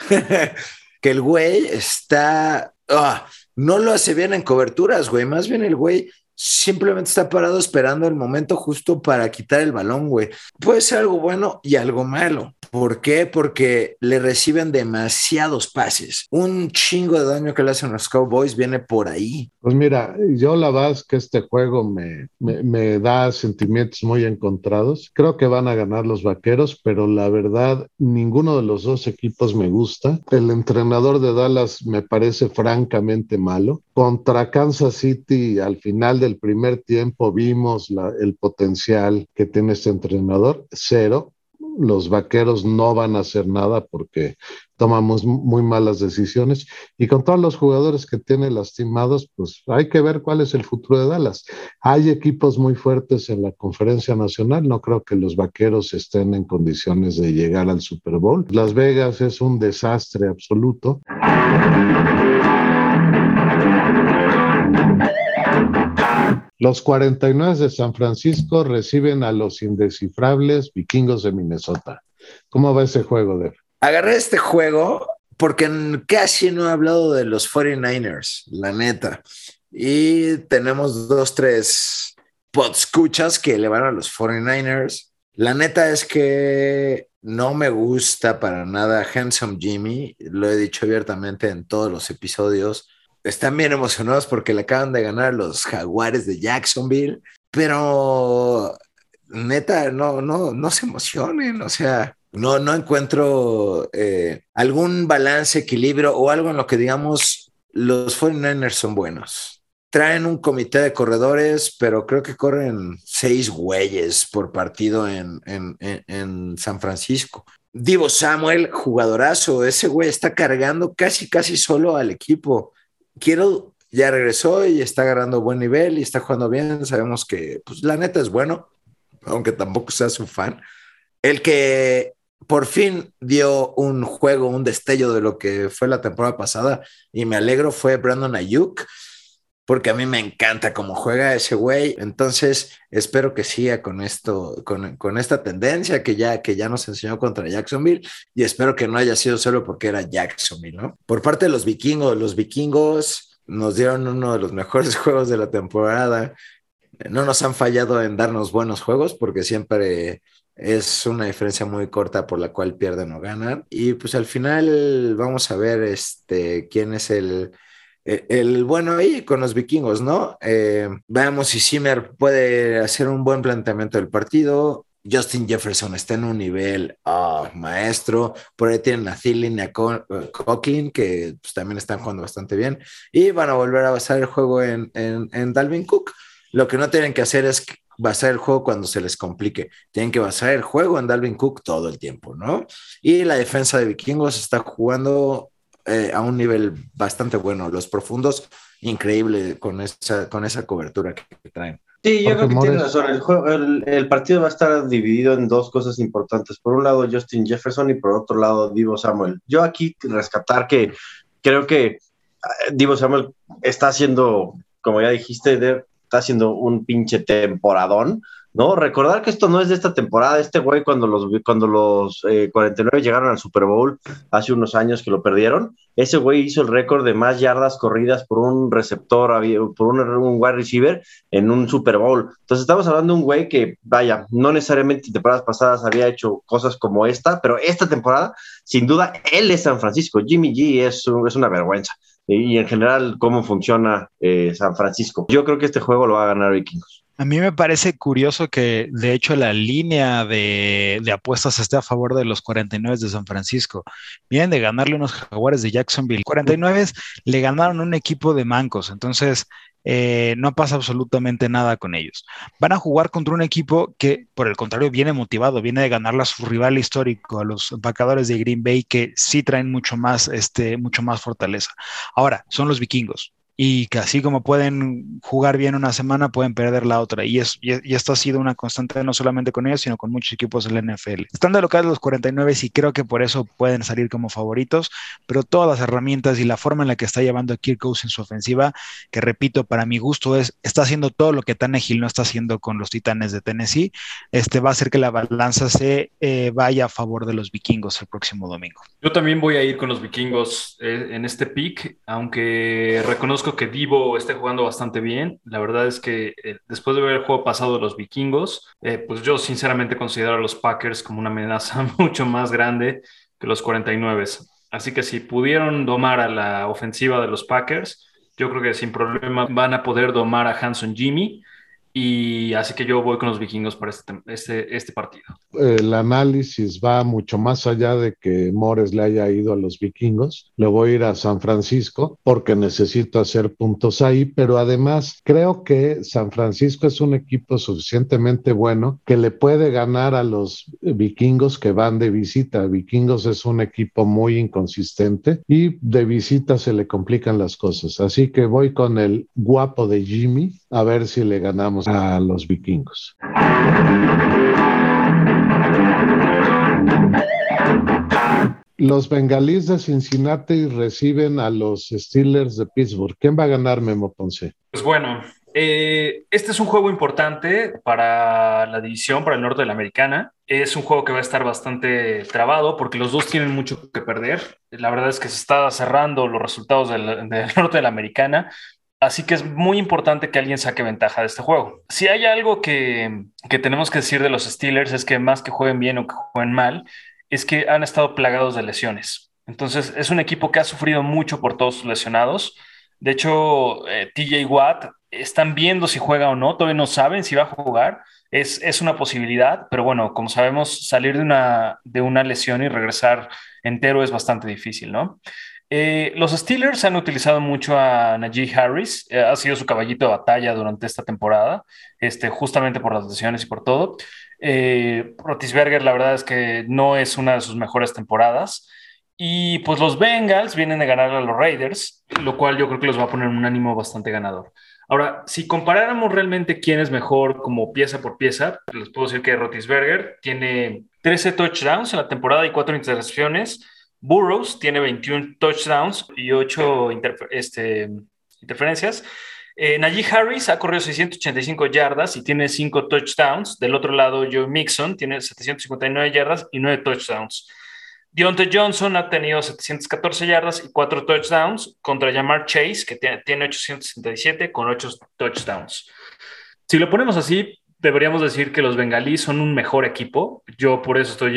que el güey está. Ah, no lo hace bien en coberturas, güey. Más bien el güey simplemente está parado esperando el momento justo para quitar el balón, güey. Puede ser algo bueno y algo malo. ¿Por qué? Porque le reciben demasiados pases. Un chingo de daño que le hacen los Cowboys viene por ahí. Pues mira, yo la verdad que este juego me, me, da sentimientos muy encontrados. Creo que van a ganar los vaqueros, pero la verdad, ninguno de los dos equipos me gusta. El entrenador de Dallas me parece francamente malo. Contra Kansas City, al final del primer tiempo, vimos el potencial que tiene este entrenador. Cero los vaqueros no van a hacer nada porque tomamos muy malas decisiones y con todos los jugadores que tiene lastimados, pues hay que ver cuál es el futuro de Dallas. Hay equipos muy fuertes en la conferencia nacional, no creo que los vaqueros estén en condiciones de llegar al Super Bowl. Las Vegas es un desastre absoluto. Los 49 de San Francisco reciben a los indescifrables vikingos de Minnesota. ¿Cómo va ese juego, Dev? Agarré este juego porque casi no he hablado de los 49ers, la neta. Y tenemos dos, tres podscuchas que le van a los 49ers. La neta es que no me gusta para nada Handsome Jimmy, lo he dicho abiertamente en todos los episodios están bien emocionados porque le acaban de ganar los Jaguares de Jacksonville, pero neta, no, no, no se emocionen, o sea, No, no encuentro eh, algún balance, equilibrio o algo en lo que digamos los 49ers son buenos. Traen un comité de corredores, pero creo que corren seis güeyes por partido en, en, en, en San Francisco. Divo Samuel, jugadorazo, ese güey está cargando casi, casi solo al equipo. Quiero, ya regresó y está agarrando buen nivel y está jugando bien. Sabemos que, pues, la neta es bueno, aunque tampoco sea su fan. El que por fin dio un juego, un destello de lo que fue la temporada pasada y me alegro fue Brandon Ayuk, porque a mí me encanta cómo juega ese güey. Entonces espero que siga con esto, con, con, esta tendencia que ya, que ya nos enseñó contra Jacksonville y espero que no haya sido solo porque era Jacksonville, ¿no? Por parte de los vikingos, los vikingos nos dieron uno de los mejores juegos de la temporada. No nos han fallado en darnos buenos juegos porque siempre es una diferencia muy corta por la cual pierden o ganan. Y pues al final vamos a ver este, quién es el, el, el bueno ahí con los vikingos, ¿no? Eh, veamos si Zimmer puede hacer un buen planteamiento del partido. Justin Jefferson está en un nivel oh, maestro. Por ahí tienen a Thielen y a Coughlin, que pues, también están jugando bastante bien. Y van a volver a basar el juego en, en, en Dalvin Cook. Lo que no tienen que hacer es basar el juego cuando se les complique. Tienen que basar el juego en Dalvin Cook todo el tiempo, ¿no? Y la defensa de Vikingos está jugando eh, a un nivel bastante bueno. Los profundos, increíble con esa, con esa cobertura que, que traen. Sí, yo creo que tienes razón. El, juego, el, el, partido va a estar dividido en dos cosas importantes. Por un lado, Justin Jefferson y por otro lado, Divo Samuel. Yo aquí rescatar que creo que Divo Samuel está haciendo, como ya dijiste, de, está haciendo un pinche temporadón, ¿no? Recordar que esto no es de esta temporada, este güey cuando los, cuando los eh, 49 llegaron al Super Bowl hace unos años que lo perdieron, ese güey hizo el récord de más yardas corridas por un receptor, por un, wide receiver en un Super Bowl. Entonces estamos hablando de un güey que, vaya, no necesariamente en temporadas pasadas había hecho cosas como esta, pero esta temporada, sin duda, él es San Francisco. Jimmy G es, es una vergüenza y en general cómo funciona eh, San Francisco. Yo creo que este juego lo va a ganar Vikingos. A mí me parece curioso que de hecho la línea de, apuestas esté a favor de los 49 de San Francisco. Vienen de ganarle unos jaguares de Jacksonville. 49 le ganaron un equipo de mancos, entonces eh, no pasa absolutamente nada con ellos. Van a jugar contra un equipo que, por el contrario, viene motivado, viene de ganarle a su rival histórico, a los empacadores de Green Bay, que sí traen mucho más, este, mucho más fortaleza. Ahora, son los vikingos y que así como pueden jugar bien una semana, pueden perder la otra. Y, es, y, esto ha sido una constante no solamente con ellos, sino con muchos equipos de la NFL. Están de local los 49 y creo que por eso pueden salir como favoritos, pero todas las herramientas y la forma en la que está llevando Kirk Cousins en su ofensiva, que repito, para mi gusto es, está haciendo todo lo que Tannehill no está haciendo con los Titanes de Tennessee, este va a hacer que la balanza se eh, vaya a favor de los vikingos el próximo domingo. Yo también voy a ir con los vikingos eh, en este pick, aunque reconozco que Divo esté jugando bastante bien. La verdad es que eh, después de ver el juego pasado de los vikingos, eh, pues yo sinceramente considero a los Packers como una amenaza mucho más grande que los 49. Así que si pudieron domar a la ofensiva de los Packers, yo creo que sin problema van a poder domar a Hanson Jimmy. Y así que yo voy con los vikingos para este, este, este, partido. El análisis va mucho más allá de que Mores le haya ido a los vikingos. Le voy a ir a San Francisco porque necesito hacer puntos ahí, pero además creo que San Francisco es un equipo suficientemente bueno que le puede ganar a los vikingos que van de visita. Vikingos es un equipo muy inconsistente y de visita se le complican las cosas. Así que voy con el guapo de Jimmy a ver si le ganamos a los vikingos. Los bengalíes de Cincinnati reciben a los Steelers de Pittsburgh. ¿Quién va a ganar, Memo Ponce? Pues bueno, eh, este es un juego importante para la división, para el norte de la americana. Es un juego que va a estar bastante trabado porque los dos tienen mucho que perder. La verdad es que se está cerrando los resultados del, del norte de la americana. Así que es muy importante que alguien saque ventaja de este juego. Si hay algo que, que, tenemos que decir de los Steelers es que más que jueguen bien o que jueguen mal, es que han estado plagados de lesiones. Entonces es un equipo que ha sufrido mucho por todos sus lesionados. De hecho, eh, TJ Watt están viendo si juega o no, todavía no saben si va a jugar. Es, es una posibilidad, pero bueno, como sabemos, salir de una, de una lesión y regresar entero es bastante difícil, ¿no? Eh, los Steelers han utilizado mucho a Najee Harris, eh, ha sido su caballito de batalla durante esta temporada, este, justamente por las lesiones y por todo. Eh, Rotisberger, la verdad es que no es una de sus mejores temporadas. Y pues los Bengals vienen de ganar a los Raiders, lo cual yo creo que los va a poner un ánimo bastante ganador. Ahora, si comparáramos realmente quién es mejor como pieza por pieza, les puedo decir que Rotisberger tiene 13 touchdowns en la temporada y 4 intercepciones. Burroughs tiene 21 touchdowns y 8 este, interferencias. Eh, Najee Harris ha corrido 685 yardas y tiene 5 touchdowns. Del otro lado, Joe Mixon tiene 759 yardas y 9 touchdowns. Deontay Johnson ha tenido 714 yardas y 4 touchdowns contra Jamar Chase, que tiene 867 con 8 touchdowns. Si lo ponemos así, deberíamos decir que los bengalíes son un mejor equipo. Yo por eso estoy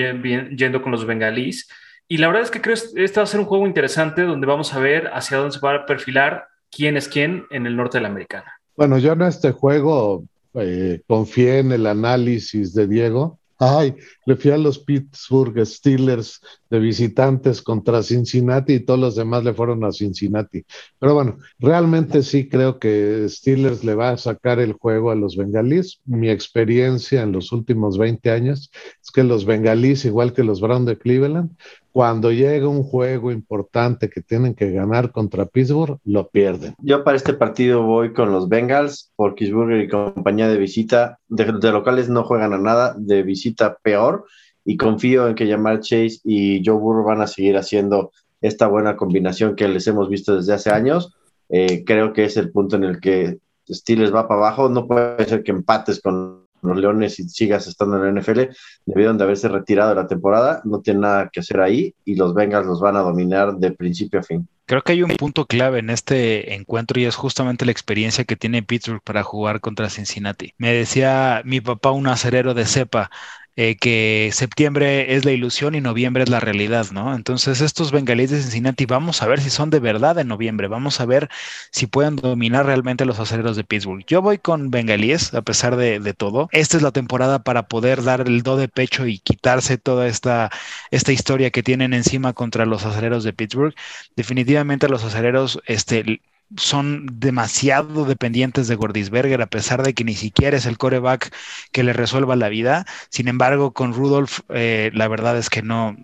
yendo con los bengalíes. Y la verdad es que creo que este va a ser un juego interesante donde vamos a ver hacia dónde se va a perfilar quién es quién en el norte de la americana. Bueno, yo en este juego eh, confié en el análisis de Diego Ay, le fui a los Pittsburgh Steelers de visitantes contra Cincinnati y todos los demás le fueron a Cincinnati. Pero bueno, realmente sí creo que Steelers le va a sacar el juego a los bengalíes. Mi experiencia en los últimos 20 años es que los bengalíes, igual que los Browns de Cleveland, cuando llega un juego importante que tienen que ganar contra Pittsburgh, lo pierden. Yo para este partido voy con los Bengals, por Pittsburgh y compañía de visita. De, locales no juegan a nada, de visita peor. Y confío en que Yamar Chase y Joe Burrow van a seguir haciendo esta buena combinación que les hemos visto desde hace años. Eh, creo que es el punto en el que Steelers va para abajo. No puede ser que empates con los Leones y sigas estando en la NFL, debieron de haberse retirado de la temporada, no tiene nada que hacer ahí y los Bengals los van a dominar de principio a fin. Creo que hay un punto clave en este encuentro y es justamente la experiencia que tiene Pittsburgh para jugar contra Cincinnati. Me decía mi papá, un acerero de cepa, eh, que septiembre es la ilusión y noviembre es la realidad, ¿no? Entonces estos bengalíes de Cincinnati, vamos a ver si son de verdad en noviembre, vamos a ver si pueden dominar realmente los aceleros de Pittsburgh. Yo voy con bengalíes, a pesar de, todo. Esta es la temporada para poder dar el do de pecho y quitarse toda esta, esta historia que tienen encima contra los aceleros de Pittsburgh. Definitivamente los aceleros, este, son demasiado dependientes de Gordisberger, a pesar de que ni siquiera es el coreback que le resuelva la vida. Sin embargo, con Rudolph, eh, la verdad es que no,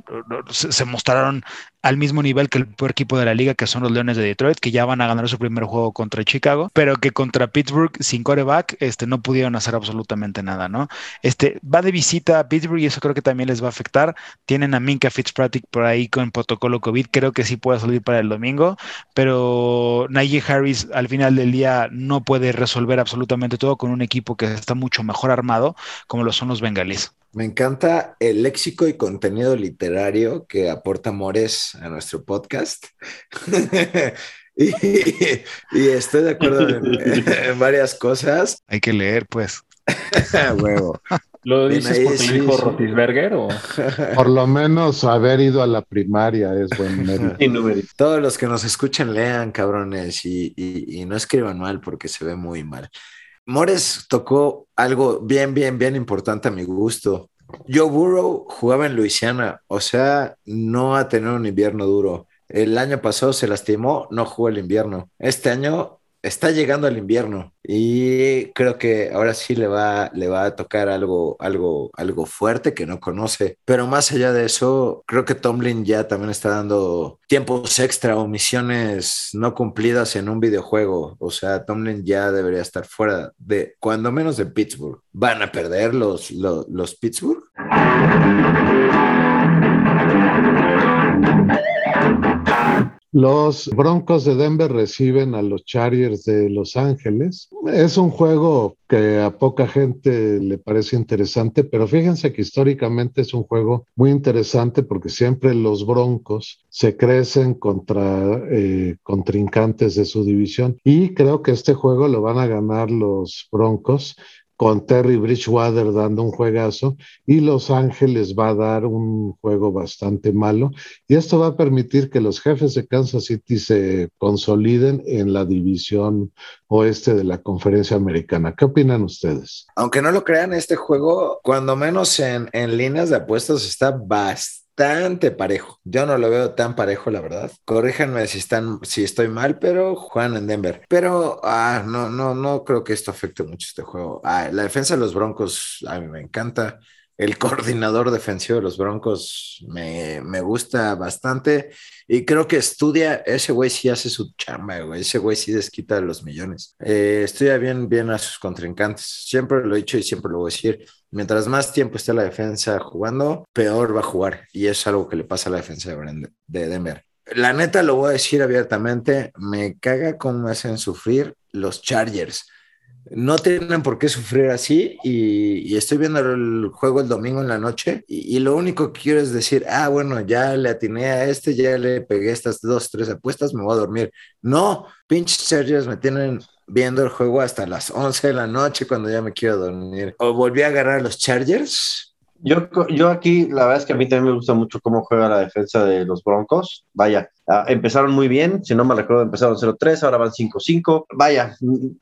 se mostraron al mismo nivel que el peor equipo de la liga, que son los Leones de Detroit, que ya van a ganar su primer juego contra Chicago, pero que contra Pittsburgh sin coreback este, no pudieron hacer absolutamente nada, ¿no? Este, va de visita a Pittsburgh y eso creo que también les va a afectar. Tienen a Minka Fitzpatrick por ahí con protocolo COVID, creo que sí puede salir para el domingo, pero Najee Harris al final del día no puede resolver absolutamente todo con un equipo que está mucho mejor armado, como lo son los bengalíes. Me encanta el léxico y contenido literario que aporta Mores a nuestro podcast. y, estoy de acuerdo en, varias cosas. Hay que leer, pues. Huevo. ¿Lo dices porque dijo Rotisberger o? Por lo menos haber ido a la primaria es buen mérito. Todos los que nos escuchan lean, cabrones, y, y no escriban mal porque se ve muy mal. Mores tocó algo bien, bien, bien importante a mi gusto. Joe Burrow jugaba en Luisiana, o sea, no ha tenido un invierno duro. El año pasado se lastimó, no jugó el invierno. Este año está llegando el invierno y creo que ahora sí le va, le va a tocar algo, algo, algo fuerte que no conoce. Pero más allá de eso, creo que Tomlin ya también está dando tiempos extra o misiones no cumplidas en un videojuego. O sea, Tomlin ya debería estar fuera de, cuando menos de Pittsburgh. ¿Van a perder los, los, los Pittsburgh? Los Broncos de Denver reciben a los Chargers de Los Ángeles. Es un juego que a poca gente le parece interesante, pero fíjense que históricamente es un juego muy interesante porque siempre los Broncos se crecen contra eh, contrincantes de su división y creo que este juego lo van a ganar los Broncos con Terry Bridgewater dando un juegazo y Los Ángeles va a dar un juego bastante malo y esto va a permitir que los jefes de Kansas City se consoliden en la división oeste de la conferencia americana. ¿Qué opinan ustedes? Aunque no lo crean, este juego, cuando menos en, en líneas de apuestas, está bastante bastante parejo. Yo no lo veo tan parejo, la verdad. Corríjanme si están, si estoy mal, pero juegan en Denver. Pero ah, no, no, no creo que esto afecte mucho este juego. Ah, la defensa de los Broncos a mí me encanta. El coordinador defensivo de los Broncos me, me gusta bastante y creo que estudia, ese güey sí hace su chamba, güey, ese güey sí desquita los millones. Eh, estudia bien, bien a sus contrincantes. Siempre lo he dicho y siempre lo voy a decir. Mientras más tiempo esté la defensa jugando, peor va a jugar. Y es algo que le pasa a la defensa de Denver. La neta, lo voy a decir abiertamente, me caga cómo me hacen sufrir los Chargers no tienen por qué sufrir así y, estoy viendo el juego el domingo en la noche y, lo único que quiero es decir, ah, bueno, ya le atiné a este, ya le pegué estas dos, tres apuestas, me voy a dormir. No, pinches Chargers me tienen viendo el juego hasta las 11 de la noche cuando ya me quiero dormir. O volví a agarrar a los Chargers yo, yo aquí, la verdad es que a mí también me gusta mucho cómo juega la defensa de los Broncos. Vaya, ah, empezaron muy bien, si no me recuerdo, empezaron 0-3, ahora van 5-5. Vaya,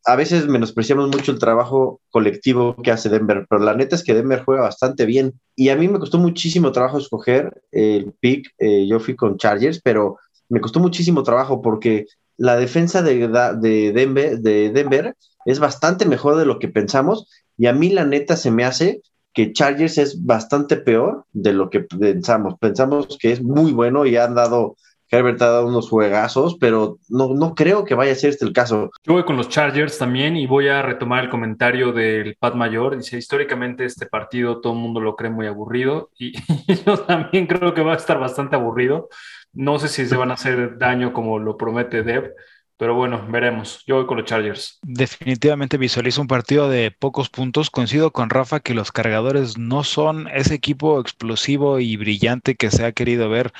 a veces menospreciamos mucho el trabajo colectivo que hace Denver, pero la neta es que Denver juega bastante bien. Y a mí me costó muchísimo trabajo escoger el pick. Eh, yo fui con Chargers, pero me costó muchísimo trabajo porque la defensa de, de, Denver, de Denver es bastante mejor de lo que pensamos. Y a mí la neta se me hace que Chargers es bastante peor de lo que pensamos. Pensamos que es muy bueno y han dado, Herbert ha dado unos juegazos, pero no, no creo que vaya a ser este el caso. Yo voy con los Chargers también y voy a retomar el comentario del Pat Mayor. Dice, históricamente este partido todo el mundo lo cree muy aburrido y, yo también creo que va a estar bastante aburrido. No sé si se van a hacer daño como lo promete Dev pero bueno, veremos. Yo voy con los Chargers. Definitivamente visualizo un partido de pocos puntos. Coincido con Rafa que los cargadores no son ese equipo explosivo y brillante que se ha querido ver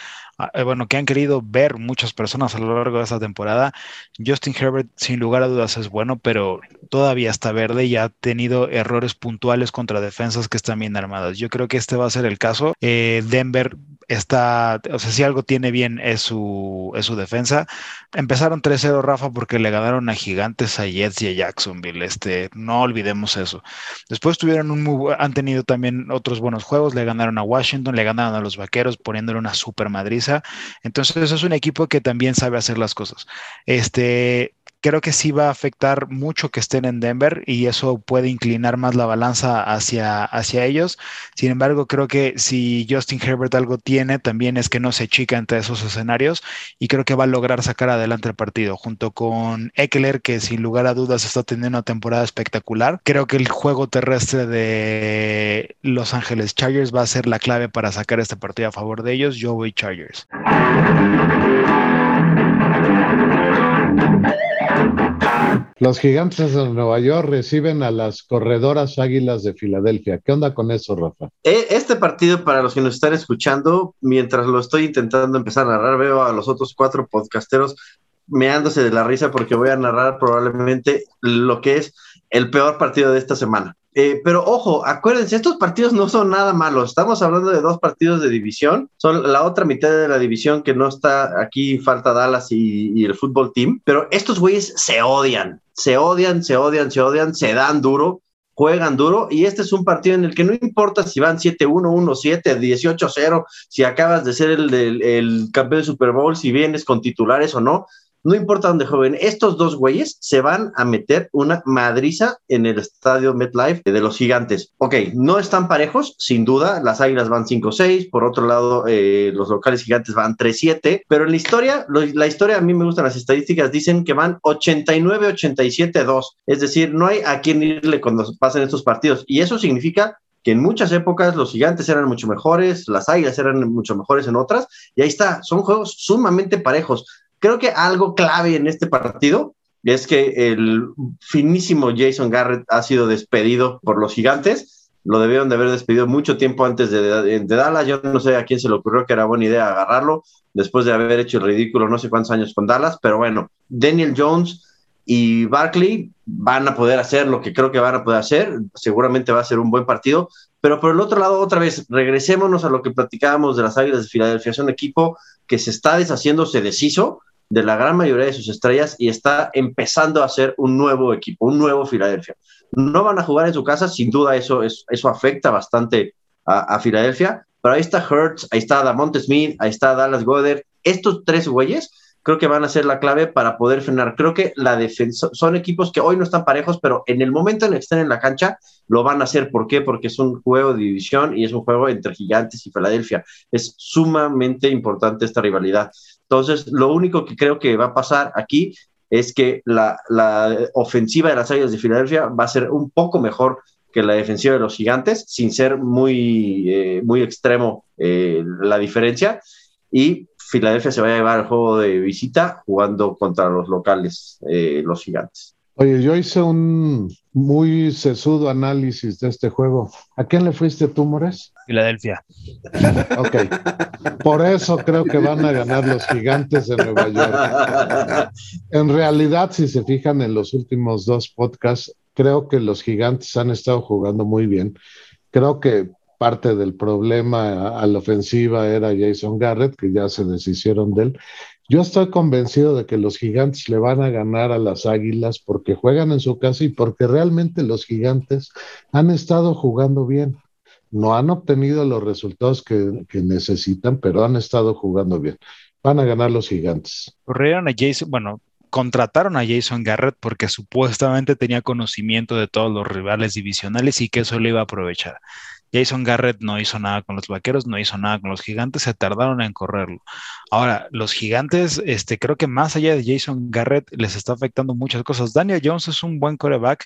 bueno, que han querido ver muchas personas a lo largo de esta temporada. Justin Herbert, sin lugar a dudas, es bueno, pero todavía está verde y ha tenido errores puntuales contra defensas que están bien armadas. Yo creo que este va a ser el caso. Eh, Denver está, o sea, si algo tiene bien es su, es su defensa. Empezaron 3-0, Rafa, porque le ganaron a Gigantes, a Jets y a Jacksonville. Este, no olvidemos eso. Después tuvieron un muy, han tenido también otros buenos juegos. Le ganaron a Washington, le ganaron a los Vaqueros, poniéndole una super Madrid entonces, es un equipo que también sabe hacer las cosas. Este, creo que sí va a afectar mucho que estén en Denver y eso puede inclinar más la balanza hacia, hacia ellos. Sin embargo, creo que si Justin Herbert algo tiene, también es que no se chica entre esos escenarios y creo que va a lograr sacar adelante el partido junto con Eckler, que sin lugar a dudas está teniendo una temporada espectacular. Creo que el juego terrestre de Los Ángeles Chargers va a ser la clave para sacar este partido a favor de ellos. Yo voy Chargers. Los gigantes de Nueva York reciben a las corredoras águilas de Filadelfia. ¿Qué onda con eso, Rafa? E, este partido, para los que nos están escuchando, mientras lo estoy intentando empezar a narrar, veo a los otros cuatro podcasteros meándose de la risa porque voy a narrar probablemente lo que es el peor partido de esta semana. Eh, pero ojo, acuérdense, estos partidos no son nada malos. Estamos hablando de dos partidos de división. Son la otra mitad de la división que no está aquí, falta Dallas y, el fútbol team. Pero estos güeyes se odian, se odian, se odian, se odian, se dan duro, juegan duro. Y este es un partido en el que no importa si van 7-1, 1-7, 18-0, si acabas de ser el, el campeón de Super Bowl, si vienes con titulares o no no importa dónde jueguen, estos dos güeyes se van a meter una madriza en el estadio MetLife de los gigantes. Ok, no están parejos, sin duda, las águilas van 5-6, por otro lado, eh, los locales gigantes van 3-7, pero en la historia, la historia a mí me gustan las estadísticas, dicen que van 89-87-2, es decir, no hay a quién irle cuando pasen estos partidos, y eso significa que en muchas épocas los gigantes eran mucho mejores, las águilas eran mucho mejores en otras, y ahí está, son juegos sumamente parejos. Creo que algo clave en este partido es que el finísimo Jason Garrett ha sido despedido por los gigantes. Lo debieron de haber despedido mucho tiempo antes de, Dallas. Yo no sé a quién se le ocurrió que era buena idea agarrarlo después de haber hecho el ridículo no sé cuántos años con Dallas, pero bueno, Daniel Jones y Barkley van a poder hacer lo que creo que van a poder hacer. Seguramente va a ser un buen partido. Pero por el otro lado, otra vez, regresémonos a lo que platicábamos de las Águilas de Filadelfia. Es un equipo que se está deshaciendo, se deshizo de la gran mayoría de sus estrellas y está empezando a ser un nuevo equipo, un nuevo Filadelfia. No van a jugar en su casa, sin duda eso, eso, afecta bastante a, Filadelfia, pero ahí está Hertz, ahí está Damonte Smith, ahí está Dallas Goddard. Estos tres güeyes creo que van a ser la clave para poder frenar. Creo que la defensa son equipos que hoy no están parejos, pero en el momento en el que estén en la cancha lo van a hacer. ¿Por qué? Porque es un juego de división y es un juego entre Gigantes y Filadelfia. Es sumamente importante esta rivalidad. Entonces, lo único que creo que va a pasar aquí es que la, ofensiva de las Águilas de Filadelfia va a ser un poco mejor que la defensiva de los Gigantes, sin ser muy, eh, muy extremo eh, la diferencia. Y Filadelfia se va a llevar el juego de visita jugando contra los locales, eh, los gigantes. Oye, yo hice un muy sesudo análisis de este juego. ¿A quién le fuiste tú, Mores? Filadelfia. Ok. Por eso creo que van a ganar los gigantes de Nueva York. En realidad, si se fijan en los últimos dos podcasts, creo que los gigantes han estado jugando muy bien. Creo que parte del problema a la ofensiva era Jason Garrett, que ya se deshicieron de él. Yo estoy convencido de que los gigantes le van a ganar a las águilas porque juegan en su casa y porque realmente los gigantes han estado jugando bien. No han obtenido los resultados que, que necesitan, pero han estado jugando bien. Van a ganar los gigantes. Corrieron a Jason, bueno, contrataron a Jason Garrett porque supuestamente tenía conocimiento de todos los rivales divisionales y que eso le iba a aprovechar. Jason Garrett no hizo nada con los vaqueros, no hizo nada con los gigantes, se tardaron en correrlo. Ahora, los gigantes, este, creo que más allá de Jason Garrett, les está afectando muchas cosas. Daniel Jones es un buen coreback,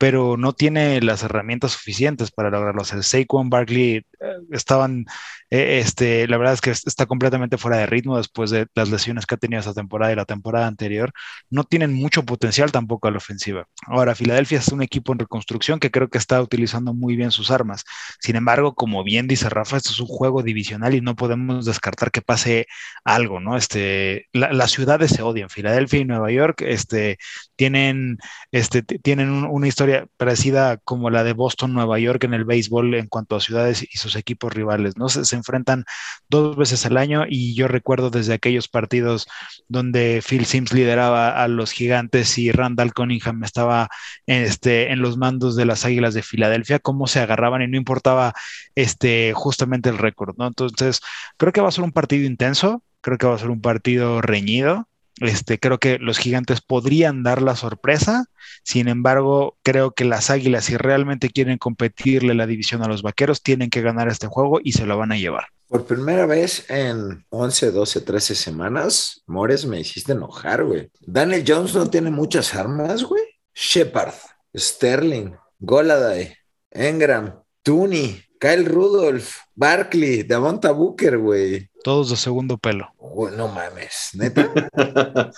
pero no tiene las herramientas suficientes para lograrlo. El Saquon Barkley eh, estaban, eh, este, la verdad es que está completamente fuera de ritmo después de las lesiones que ha tenido esta temporada y la temporada anterior. No tienen mucho potencial tampoco a la ofensiva. Ahora, Filadelfia es un equipo en reconstrucción que creo que está utilizando muy bien sus armas. Sin embargo, como bien dice Rafa, esto es un juego divisional y no podemos descartar que pase algo, ¿no? Este, las ciudades se odian. Filadelfia y Nueva York, este, tienen, este, tienen una historia parecida como la de Boston, Nueva York en el béisbol en cuanto a ciudades y sus equipos rivales, ¿no? Se, enfrentan dos veces al año y yo recuerdo desde aquellos partidos donde Phil Sims lideraba a los gigantes y Randall Cunningham estaba este, en los mandos de las Águilas de Filadelfia, cómo se agarraban y no importaba este, justamente el récord, ¿no? Entonces, creo que va a ser un partido intenso, creo que va a ser un partido reñido. Este, creo que los gigantes podrían dar la sorpresa. Sin embargo, creo que las águilas, si realmente quieren competirle la división a los vaqueros, tienen que ganar este juego y se lo van a llevar. Por primera vez en 11, 12, 13 semanas, Mores, me hiciste enojar, güey. Daniel Jones no tiene muchas armas, güey. Shepard, Sterling, Goladay, Engram, Tooney, Kyle Rudolph, Barkley, Davonta Booker, güey. Todos de segundo pelo. no mames, neta.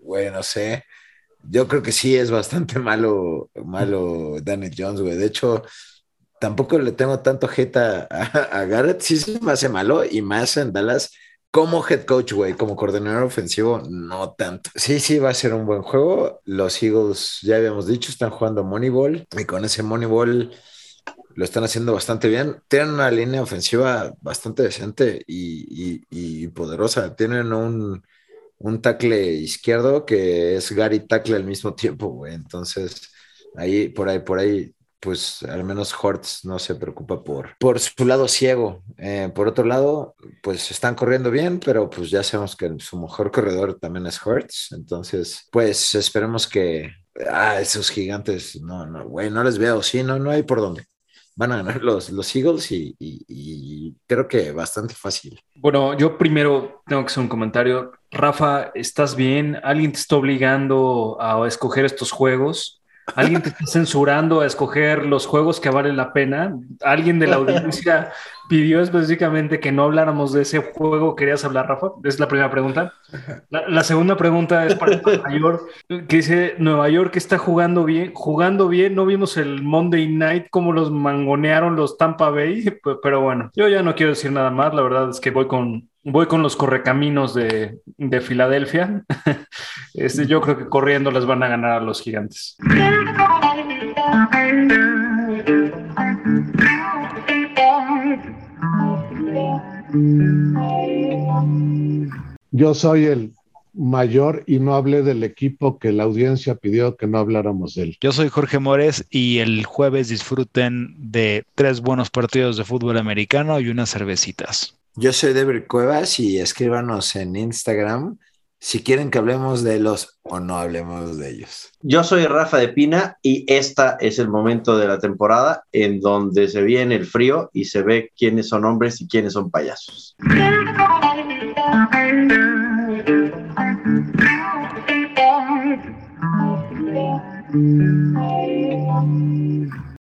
güey, no sé. Yo creo que sí es bastante malo, malo Daniel Jones, güey. De hecho, tampoco le tengo tanto jeta a, Garrett. Sí se me hace malo y más en Dallas como head coach, güey, como coordinador ofensivo, no tanto. Sí, sí, va a ser un buen juego. Los Eagles, ya habíamos dicho, están jugando Moneyball y con ese Moneyball lo están haciendo bastante bien. Tienen una línea ofensiva bastante decente y, poderosa. Tienen un, un, tackle izquierdo que es Gary Tackle al mismo tiempo, güey. Entonces, ahí, por ahí, por ahí, pues al menos Hortz no se preocupa por, por su lado ciego. Eh, por otro lado, pues están corriendo bien, pero pues ya sabemos que su mejor corredor también es Hortz. Entonces, pues esperemos que... Ah, esos gigantes, no, no, güey, no les veo, sí, no, no hay por dónde van a ganar los, los Eagles y, creo que bastante fácil. Bueno, yo primero tengo que hacer un comentario. Rafa, ¿estás bien? ¿Alguien te está obligando a escoger estos juegos? ¿Alguien te está censurando a escoger los juegos que valen la pena? ¿Alguien de la audiencia pidió específicamente que no habláramos de ese juego. ¿Querías hablar, Rafa? Es la primera pregunta. La, segunda pregunta es para Nueva York, que dice, Nueva York está jugando bien, jugando bien, no vimos el Monday Night como los mangonearon los Tampa Bay, pero bueno, yo ya no quiero decir nada más, la verdad es que voy con, Voy con los correcaminos de, de Filadelfia. Este, yo creo que corriendo les van a ganar a los gigantes. Yo soy el mayor y no hablé del equipo que la audiencia pidió que no habláramos de él. Yo soy Jorge Mores y el jueves disfruten de tres buenos partidos de fútbol americano y unas cervecitas. Yo soy Deber Cuevas y escríbanos en Instagram si quieren que hablemos de los o no hablemos de ellos. Yo soy Rafa de Pina y esta es el momento de la temporada en donde se viene el frío y se ve quiénes son hombres y quiénes son payasos.